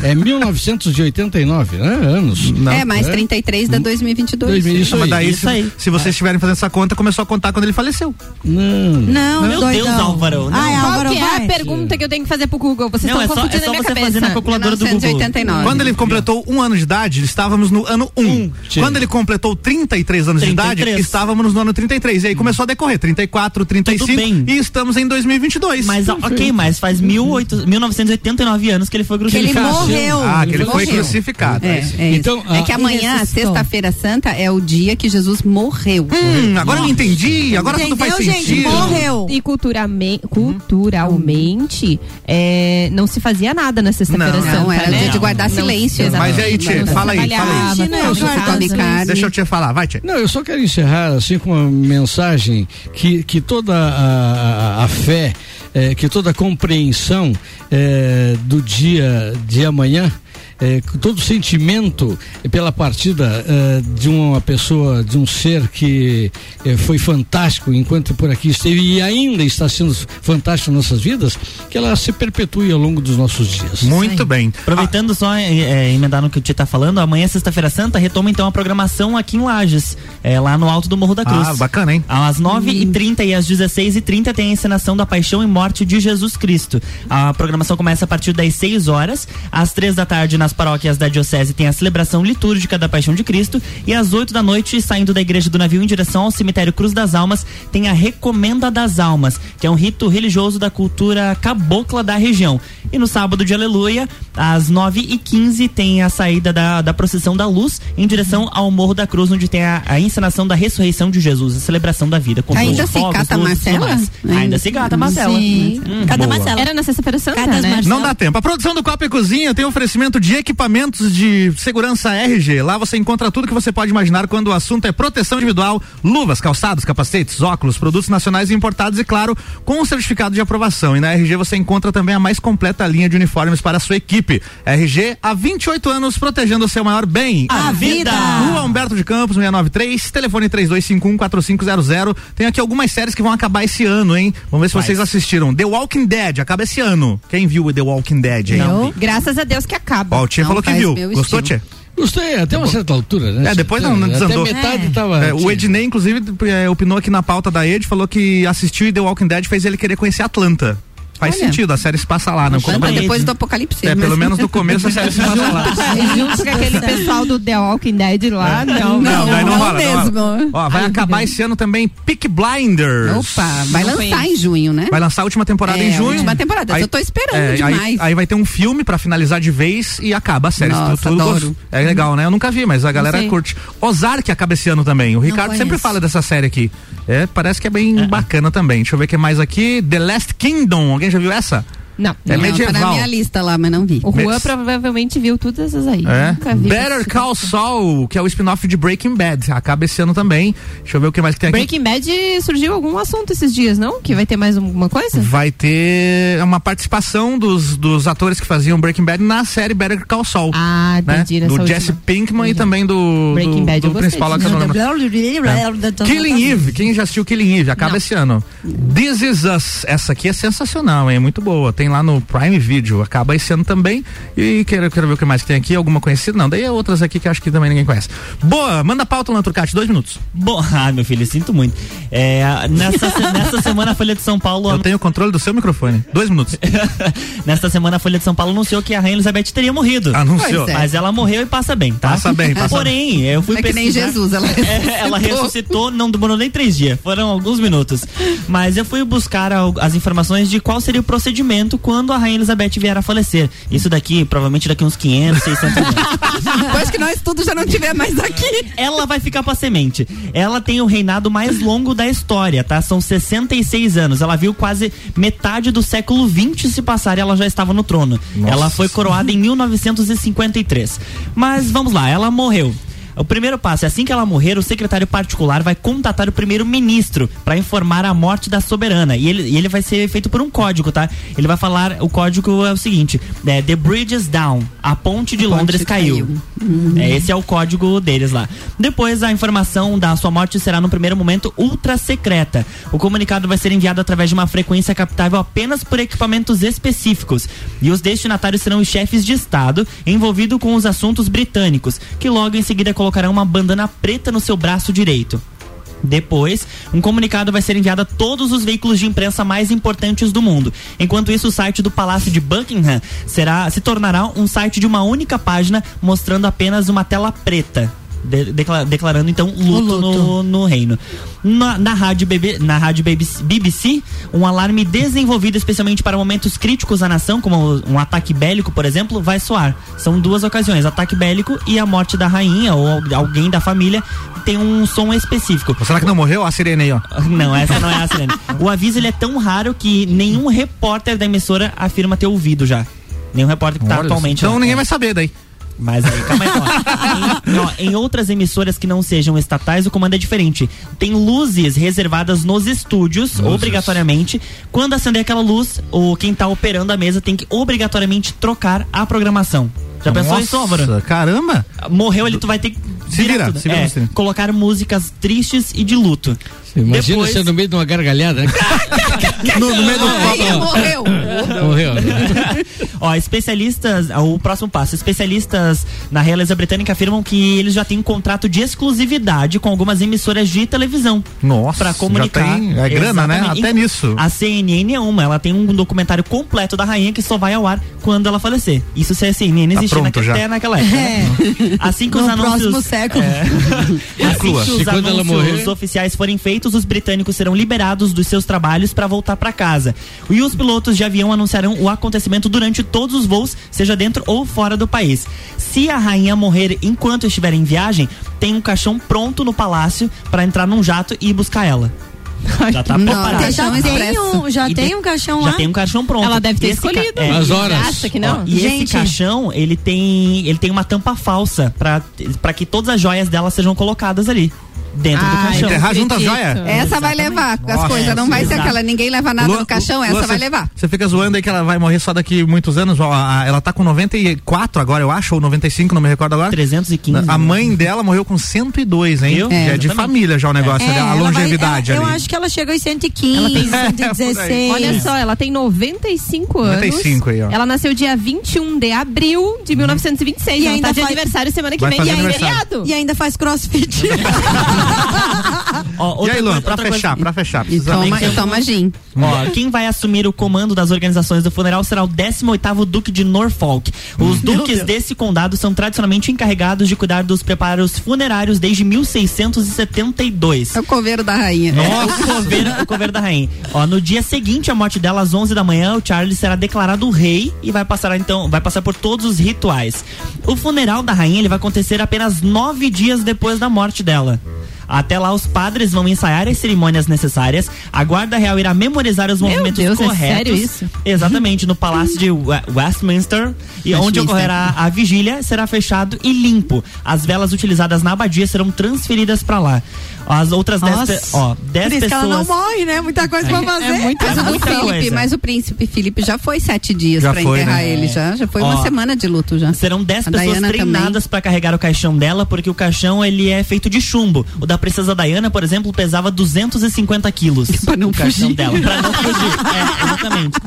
1989. É 1989, né? Anos. Não. É, mais 33 da 2022. 2000, isso Mas aí. daí, Isso se, aí. se vocês estiverem fazendo essa conta, começou a contar quando ele faleceu. Não. Não, Meu doidão. Deus, Álvaro, não. Ai, Qual Álvaro, que é a pergunta que eu tenho que fazer pro Google? Vocês Não, estão é só, é confundindo só a minha você cabeça. fazer na calculadora do Google. 1989. Quando ele completou um ano de idade, estávamos no ano 1. Um. Quando ele completou 33 anos de 33. idade, estávamos no ano 33. E aí começou a decorrer 34, 35 bem. e estamos em 2022. Mas ok, mas faz 1800 1989 anos que ele foi Que ele crucificado. Morreu. Ah, que ele foi Morreu. crucificado. É, é, Então, então, é a- que amanhã, sexta-feira santa, é o dia que Jesus morreu. Hum, agora eu entendi, agora tudo faz Entendeu, gente? sentido. Morreu. E culturalmente, culturalmente é, não se fazia nada na sexta-feira Não, santa. Não, era né? dia de guardar Não, silêncio. exatamente. Mas aí, Tchê, Não fala aí, fala eu carne. Deixa eu te falar, vai, Tchê. Não, eu só quero encerrar assim com uma mensagem que, que toda a, a- a fé, eh, que toda a compreensão eh, do dia de amanhã, eh, todo sentimento pela partida eh, de uma pessoa, de um ser que eh, foi fantástico enquanto por aqui esteve e ainda está sendo fantástico em nossas vidas, que ela se perpetue ao longo dos nossos dias. Muito bem. Aproveitando só, é, é, emendar no que o Tia tá falando, amanhã, sexta-feira santa, retoma então a programação aqui em Lages, é, lá no alto do Morro da Cruz. Ah, bacana, hein? Às 9h30 e às 16h30 tem a encenação da Paixão e Morte de Jesus Cristo. A programação começa a partir das 6 horas. Às 3 da tarde, nas paróquias da Diocese, tem a celebração litúrgica da Paixão de Cristo. E às 8 da noite, saindo da Igreja do Navio em direção ao cemitério Cruz das Almas, tem a Recomenda das Almas, que é um rito religioso da cultura cabocla da região. E no sábado de Aleluia, às 9h15, tem a saída da, da procissão da luz em direção ao Morro da Cruz, onde tem a, a encenação da ressurreição de Jesus, a celebração da vida. com Ainda se fogos, cata luzes e Marcela? Ainda se cata Marcela. Sim. Hum. Marcela. Era na sexta-feira santa, né? Não dá tempo. A produção do Copa e Cozinha tem oferecimento de equipamentos de segurança RG. Lá você encontra tudo que você pode imaginar quando o assunto é proteção individual, luvas, calçados, capacetes, óculos, produtos nacionais e importados e, claro, com o certificado de aprovação. E na RG você encontra também a mais completa linha de uniformes para a sua equipe. RG há 28 anos protegendo o seu maior bem. A vida. Rua Humberto de Campos, 693, telefone 3251-4500. Tem aqui algumas séries que vão acabar esse ano, hein? Vamos ver se vocês assistiram. The Walking Dead, acaba esse ano. Quem viu The Walking Dead, hein? Eu, graças a Deus que acaba. Ó, o Tia falou que viu. Gostou, Tia? Gostei, até uma certa altura, né? É, depois não, não desandou. Até metade tava. É, o Ednei, inclusive, é, opinou aqui na pauta da Ed, falou que assistiu e The Walking Dead fez ele querer conhecer Atlanta. Faz Olha. sentido, a série se passa lá, não Atlanta depois do apocalipse. É, mas- pelo menos no começo a série se passa lá. Junto com aquele pessoal do The Walking Dead lá, não. Não, daí não, não rola, não mesmo. rola. Ó, vai Ai, acabar esse ano também Peak Blinders. Opa, vai Não lançar conheço. em junho, né? Vai lançar a última temporada É, em a junho. última temporada, eu tô esperando aí- demais. Aí, vai ter um filme pra finalizar de vez e acaba a série. Nossa, É legal, né? Eu nunca vi, mas a galera curte. Ozark acaba esse ano também. O Ricardo sempre fala dessa série aqui. É, parece que é bem bacana também. Deixa eu ver o que mais aqui. The Last Kingdom. Alguém já viu essa? Não. É Não, Tá medieval. na minha lista lá, mas não vi. O Juan provavelmente viu todas essas aí. É. Nunca vi. Better Call Saul, que é o spin-off de Breaking Bad. Acaba esse ano também. Deixa eu ver o que mais que tem aqui. Breaking Bad surgiu algum assunto esses dias, não? Que vai ter mais alguma coisa? Vai ter uma participação dos, dos atores que faziam Breaking Bad na série Better Call Saul. Ah, né? entendi. nessa Do última. Jesse Pinkman e também do, Breaking do, Bad, do eu principal lá que eu não lembro. Killing Eve, quem já assistiu Killing Eve, acaba Não. esse ano. This Is Us, essa aqui é sensacional, hein? Muito boa. Tem lá no Prime Video, acaba esse ano também. E quero, quero ver o que mais que tem aqui, alguma conhecida? Não, daí é outras aqui que acho que também ninguém conhece. Boa, manda a pauta lá, Turcati, dois minutos. Bom, ah, meu filho, sinto muito. É, nessa, nessa semana a Folha de São Paulo Eu tenho o controle do seu microfone. Dois minutos. Nesta semana a Folha de São Paulo anunciou que a Rainha Elizabeth teria morrido. Anunciou. É. Mas ela morreu e passa bem, tá? Passa bem, passa Porém, eu fui É que nem Jesus, ela É, ela ressuscitou, não demorou nem três dias, foram alguns minutos. Mas eu fui buscar as informações de qual seria o procedimento quando a Rainha Elizabeth vier a falecer. Isso daqui, provavelmente daqui uns 500, 600 anos. Depois que nós tudo já não tiver mais aqui. Ela vai ficar pra semente. Ela tem o reinado mais longo da história, tá? São 66 anos. Ela viu quase metade do século 20 se passar e ela já estava no trono. Nossa. Ela foi coroada em 1953. Mas vamos lá, ela morreu. O primeiro passo é assim que ela morrer, o secretário particular vai contatar o primeiro-ministro para informar a morte da soberana. E ele, e ele vai ser feito por um código, tá? Ele vai falar, o código é o seguinte: é, The bridge is down. A ponte de A ponte Londres caiu. É, esse é o código deles lá. Depois, a informação da sua morte será, no primeiro momento, ultra secreta. O comunicado vai ser enviado através de uma frequência captável apenas por equipamentos específicos. E os destinatários serão os chefes de Estado envolvidos com os assuntos britânicos, que logo em seguida colocarão uma bandana preta no seu braço direito. Depois, um comunicado vai ser enviado a todos os veículos de imprensa mais importantes do mundo. Enquanto isso, o site do Palácio de Buckingham será, se tornará um site de uma única página, mostrando apenas uma tela preta. De- decla- declarando então luto, No, no reino. Na, na rádio, BB, na rádio BBC, BBC, um alarme desenvolvido especialmente para momentos críticos à nação, como um ataque bélico, por exemplo, vai soar. São duas ocasiões: ataque bélico e a morte da rainha ou al- alguém da família tem um som específico. Será que não morreu? A sirene aí, ó. Não, essa não é a sirene. O aviso ele é tão raro que nenhum repórter da emissora afirma ter ouvido já. Nenhum repórter que tá Olha, atualmente. Então lá. ninguém vai saber daí. Mas aí, calma aí, ó. em, ó, em outras emissoras que não sejam estatais, o comando é diferente. Tem luzes reservadas nos estúdios, Luzes. obrigatoriamente. Quando acender aquela luz, o quem tá operando a mesa tem que obrigatoriamente trocar a programação. Já pensou Nossa, isso, Álvaro? Caramba! Morreu, ele tu vai ter que Se virar se vira É, você. colocar músicas tristes e de luto. Imagina Depois- você no meio de uma gargalhada. No, no meio do Rainha morreu. Morreu. Ó, especialistas, o próximo passo, especialistas na realeza britânica afirmam que eles já têm um contrato de exclusividade com algumas emissoras de televisão. Nossa, Pra já comunicar. tem- é grana, né? Até nisso. A CNN é uma, ela tem um documentário completo da rainha que só vai ao ar quando ela falecer. Isso se a CNN Tá existir pronto naquele, já. até naquela época. né? Assim que os No anúncios. próximo século. É. Assim que Se os anúncios morrer- oficiais forem feitos, os britânicos serão liberados dos seus trabalhos para voltar para casa. E os pilotos de avião anunciarão o acontecimento durante todos os voos, seja dentro ou fora do país. Se a rainha morrer enquanto estiver em viagem, tem um caixão pronto no palácio para entrar num jato e ir buscar ela. Já tá Não, preparado. já tem um, já tem um caixão Já lá. tem um caixão pronto. Ela deve ter Esse ca- escolhido. é, As horas. Acha que não? Ó, e Gente. esse caixão, ele tem, ele tem uma tampa falsa pra para que todas as joias dela sejam colocadas ali dentro do Ai, caixão. Enterrar junto as joias? Essa vai levar as Nossa, coisas, não vai ser exato. aquela, ninguém leva nada Lua- no caixão, essa Lua, vai cê- levar. Você fica zoando aí que ela vai morrer só daqui muitos anos. ó, a- ela tá com 94 agora, eu acho, ou 95, não me recordo agora. 315. A mãe dela morreu com 102, hein? É, é de exatamente. família já o negócio, É, ali, a ela vai- longevidade é, Eu ali. acho que ela chega aos 115, Ela tem- 116. Olha só, ela tem 95 anos. 95 aí, ó. Ela nasceu dia 21 de abril de 1926. E ela ainda tá de faz- aniversário semana que Vai vem. E é feriado. E ainda faz crossfit. Ó, E aí, Luan, coisa- pra outra fechar, coisa- pra fechar. E Precisa toma, e toma gin. Ó, quem vai assumir o comando das organizações do funeral será o 18º Duque de Norfolk. Os duques desse condado são tradicionalmente encarregados de cuidar dos preparos funerários desde 1672. É o coveiro da rainha. Nossa, o coveiro, o coveiro da rainha. Ó, no dia seguinte à morte dela, às 11 da manhã, o Charles será declarado rei e vai passar então, vai passar por todos os rituais. O funeral da rainha ele vai acontecer apenas nove dias depois da morte dela. Até lá, os padres vão ensaiar as cerimônias necessárias. A guarda real irá memorizar os Meu movimentos Deus, é corretos. sério isso? Exatamente, no Palácio de We- Westminster. E onde ocorrerá a vigília, será fechado e limpo. As velas utilizadas na abadia serão transferidas para lá. As outras dez, Nossa. pe- ó, dez Por isso que ela não pessoas. morre, né? Muita coisa pra fazer. É muita Mas o, muita Felipe, coisa. mas o príncipe Felipe já foi sete dias Já pra foi, enterrar né? ele, já. Já foi Ó, uma semana de luto já. Serão 10 A pessoas Diana treinadas para carregar o caixão dela, porque o caixão ele é feito de chumbo. O da princesa Diana, por exemplo, pesava 250 quilos. Pra não o fugir. dela. Pra não fugir. É, exatamente.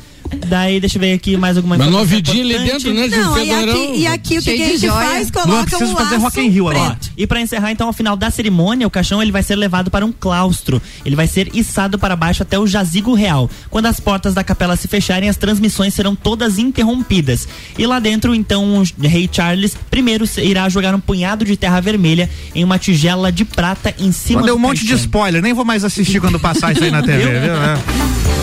Daí, deixa eu ver aqui mais alguma Mas informação novidinha ali importante. dentro, né? De Não, e aqui, e aqui o que, a gente faz? Coloca preciso um fazer laço Rock in Rio agora. E para encerrar, então, ao final da cerimônia, o caixão ele vai ser levado para um claustro. Ele vai ser içado para baixo até o jazigo real. Quando as portas da capela se fecharem, as transmissões serão todas interrompidas. E lá dentro, então, o rei Charles primeiro irá jogar um punhado de terra vermelha em uma tigela de prata em cima Deu do um monte de spoiler, nem vou mais assistir quando passar isso aí na TV, viu? É.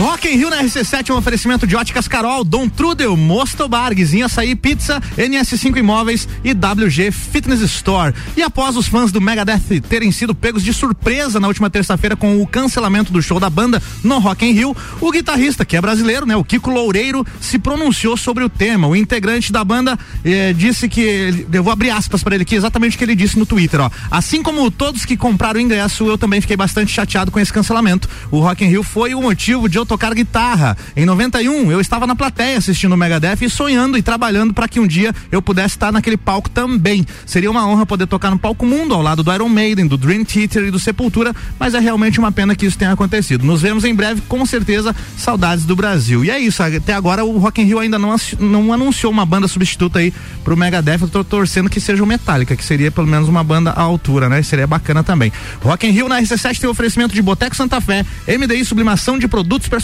Rock in Rio na RC7 é um oferecimento de óticas Carol, Dom Trudel, Mosto Bar, Guizinho Açaí Pizza, NS5 Imóveis e WG Fitness Store. E após os fãs do Megadeth terem sido pegos de surpresa na última terça-feira com o cancelamento do show da banda no Rock in Rio, o guitarrista, que é brasileiro, né, o Kiko Loureiro, se pronunciou sobre o tema. O integrante da banda eh, disse que eu vou abrir aspas para ele aqui, exatamente o que ele disse no Twitter, ó. Assim como todos que compraram o ingresso, eu também fiquei bastante chateado com esse cancelamento. O Rock in Rio foi o motivo de eu tocar guitarra. Em 91, eu estava na plateia assistindo o Megadeth e sonhando e trabalhando para que um dia eu pudesse estar naquele palco também. Seria uma honra poder tocar no palco mundo ao lado do Iron Maiden, do Dream Theater e do Sepultura, mas é realmente uma pena que isso tenha acontecido. Nos vemos em breve, com certeza, saudades do Brasil. E é isso, até agora o Rock in Rio ainda não, não anunciou uma banda substituta aí pro Megadeth, eu tô torcendo que seja o Metallica, que seria pelo menos uma banda à altura, né? Seria bacana também. Rock in Rio na RC7 tem oferecimento de Boteco Santa Fé, MDI Sublimação de Produtos Personalizados,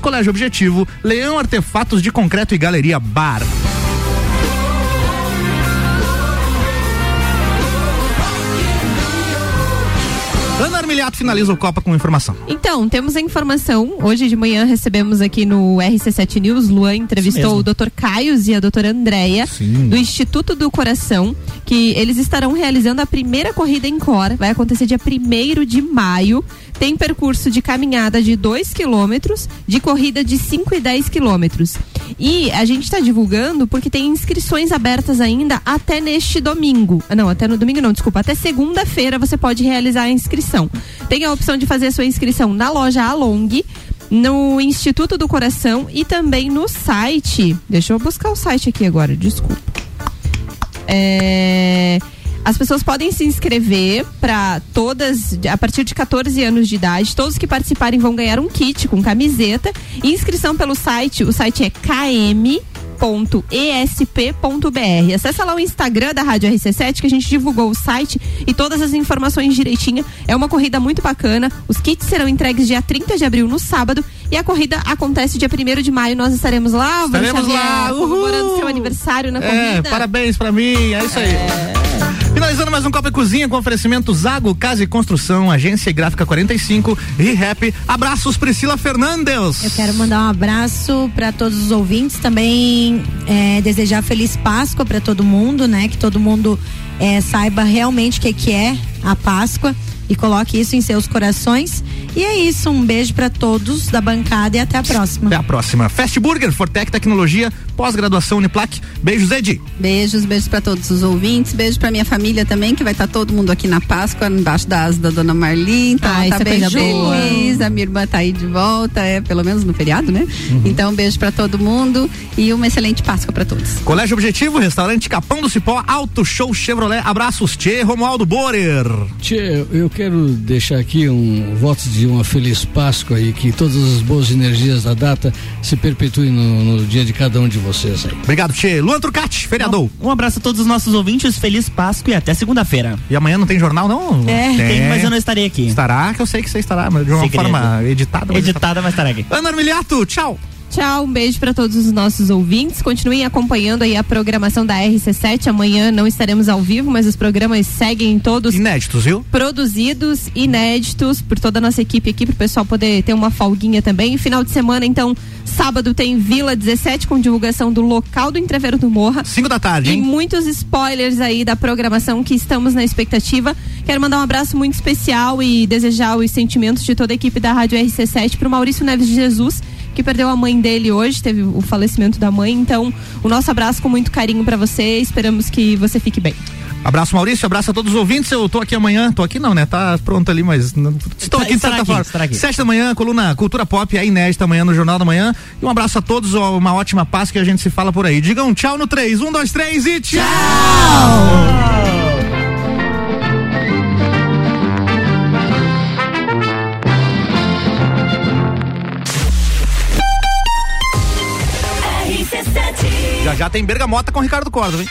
Colégio Objetivo, Leão Artefatos de Concreto e Galeria Bar. Ana Armiliato finaliza o Copa com informação. Então, temos a informação. Hoje de manhã recebemos aqui no RC7 News, Luan entrevistou o Dr. Caios e a doutora Andréia, do Instituto do Coração, que eles estarão realizando a primeira corrida em Cor. Vai acontecer dia 1 de maio. Tem percurso de caminhada de 2 quilômetros, de corrida de 5 e 10 quilômetros. E a gente está divulgando porque tem inscrições abertas ainda até neste domingo. Ah, Não, até no domingo não, desculpa. Até segunda-feira você pode realizar a inscrição. Tem a opção de fazer a sua inscrição na loja Along, no Instituto do Coração e também no site. Deixa eu buscar o site aqui agora, desculpa. É, As pessoas podem se inscrever para todas, a partir de 14 anos de idade. Todos que participarem vão ganhar um kit com camiseta. Inscrição pelo site, o site é km esp.br. Acessa lá o Instagram da Rádio RC7 que a gente divulgou o site e todas as informações direitinho. É uma corrida muito bacana. Os kits serão entregues dia 30 de abril no sábado e a corrida acontece dia 1 de maio. Nós estaremos lá, Estaremos Xavier, lá, comemorando seu aniversário na É, corrida. parabéns pra mim, é isso aí. Finalizando mais um Copa e Cozinha com oferecimento Zago Casa e Construção, Agência Gráfica 45, ReHap. Abraços, Priscila Fernandes. Eu quero mandar um abraço para todos os ouvintes, também é, desejar feliz Páscoa para todo mundo, né? Que todo mundo é, saiba realmente o que, que é a Páscoa e coloque isso em seus corações. E é isso, um beijo para todos da bancada e até a próxima. Até a próxima. Fast Burger, Fortec Tecnologia, pós-graduação Uniplac. Beijos, Edi. Beijos, beijos para todos os ouvintes, beijo para minha família também, que vai estar todo mundo aqui na Páscoa, embaixo da asa da dona Marli. Então, Ah, tá é bem feliz. A minha irmã tá aí de volta, é pelo menos no feriado, né? Uhum. Então, beijo para todo mundo e uma excelente Páscoa para todos. Colégio Objetivo, Restaurante Capão do Cipó, Auto Show Chevrolet. Abraços, Tchê, Romualdo Borer. Tchê, eu quero deixar aqui um voto de uma feliz Páscoa e que todas as boas energias da data se perpetuem no, no dia de cada um de vocês aí. Obrigado, Tchê. Luan Trucati, feriador. Um abraço a todos os nossos ouvintes, feliz Páscoa e até segunda-feira. E amanhã não tem jornal, não? É, tem, mas eu não estarei aqui. Estará, que eu sei que você estará, mas de uma Segredo. forma editada. mas Editada, mas estará aqui. Ana Armiliato, tchau. Tchau, um beijo para todos os nossos ouvintes. Continuem acompanhando aí a programação da RC7. Amanhã não estaremos ao vivo, mas os programas seguem todos Inéditos, viu? produzidos, inéditos por toda a nossa equipe aqui, para o pessoal poder ter uma folguinha também. Final de semana, então, sábado tem Vila 17 com divulgação do local do Entreveiro do Morra. 5 da tarde, E hein? muitos spoilers aí da programação que estamos na expectativa. Quero mandar um abraço muito especial e desejar os sentimentos de toda a equipe da Rádio RC7 pro Maurício Neves de Jesus, que perdeu a mãe dele hoje, teve o falecimento da mãe. Então, o nosso abraço com muito carinho para você. Esperamos que você fique bem. Abraço, Maurício. Abraço a todos os ouvintes. Eu tô aqui amanhã. Tô aqui não, né? Tá pronto ali, mas não- estou aqui de certa forma. Sete da manhã, coluna Cultura Pop, é inédita amanhã no Jornal da Manhã. E um abraço a todos, ó, uma ótima paz que a gente se fala por aí. Digam tchau no 3. Um, dois, três e tchau! Já já tem Bergamota com Ricardo Córdoba, hein?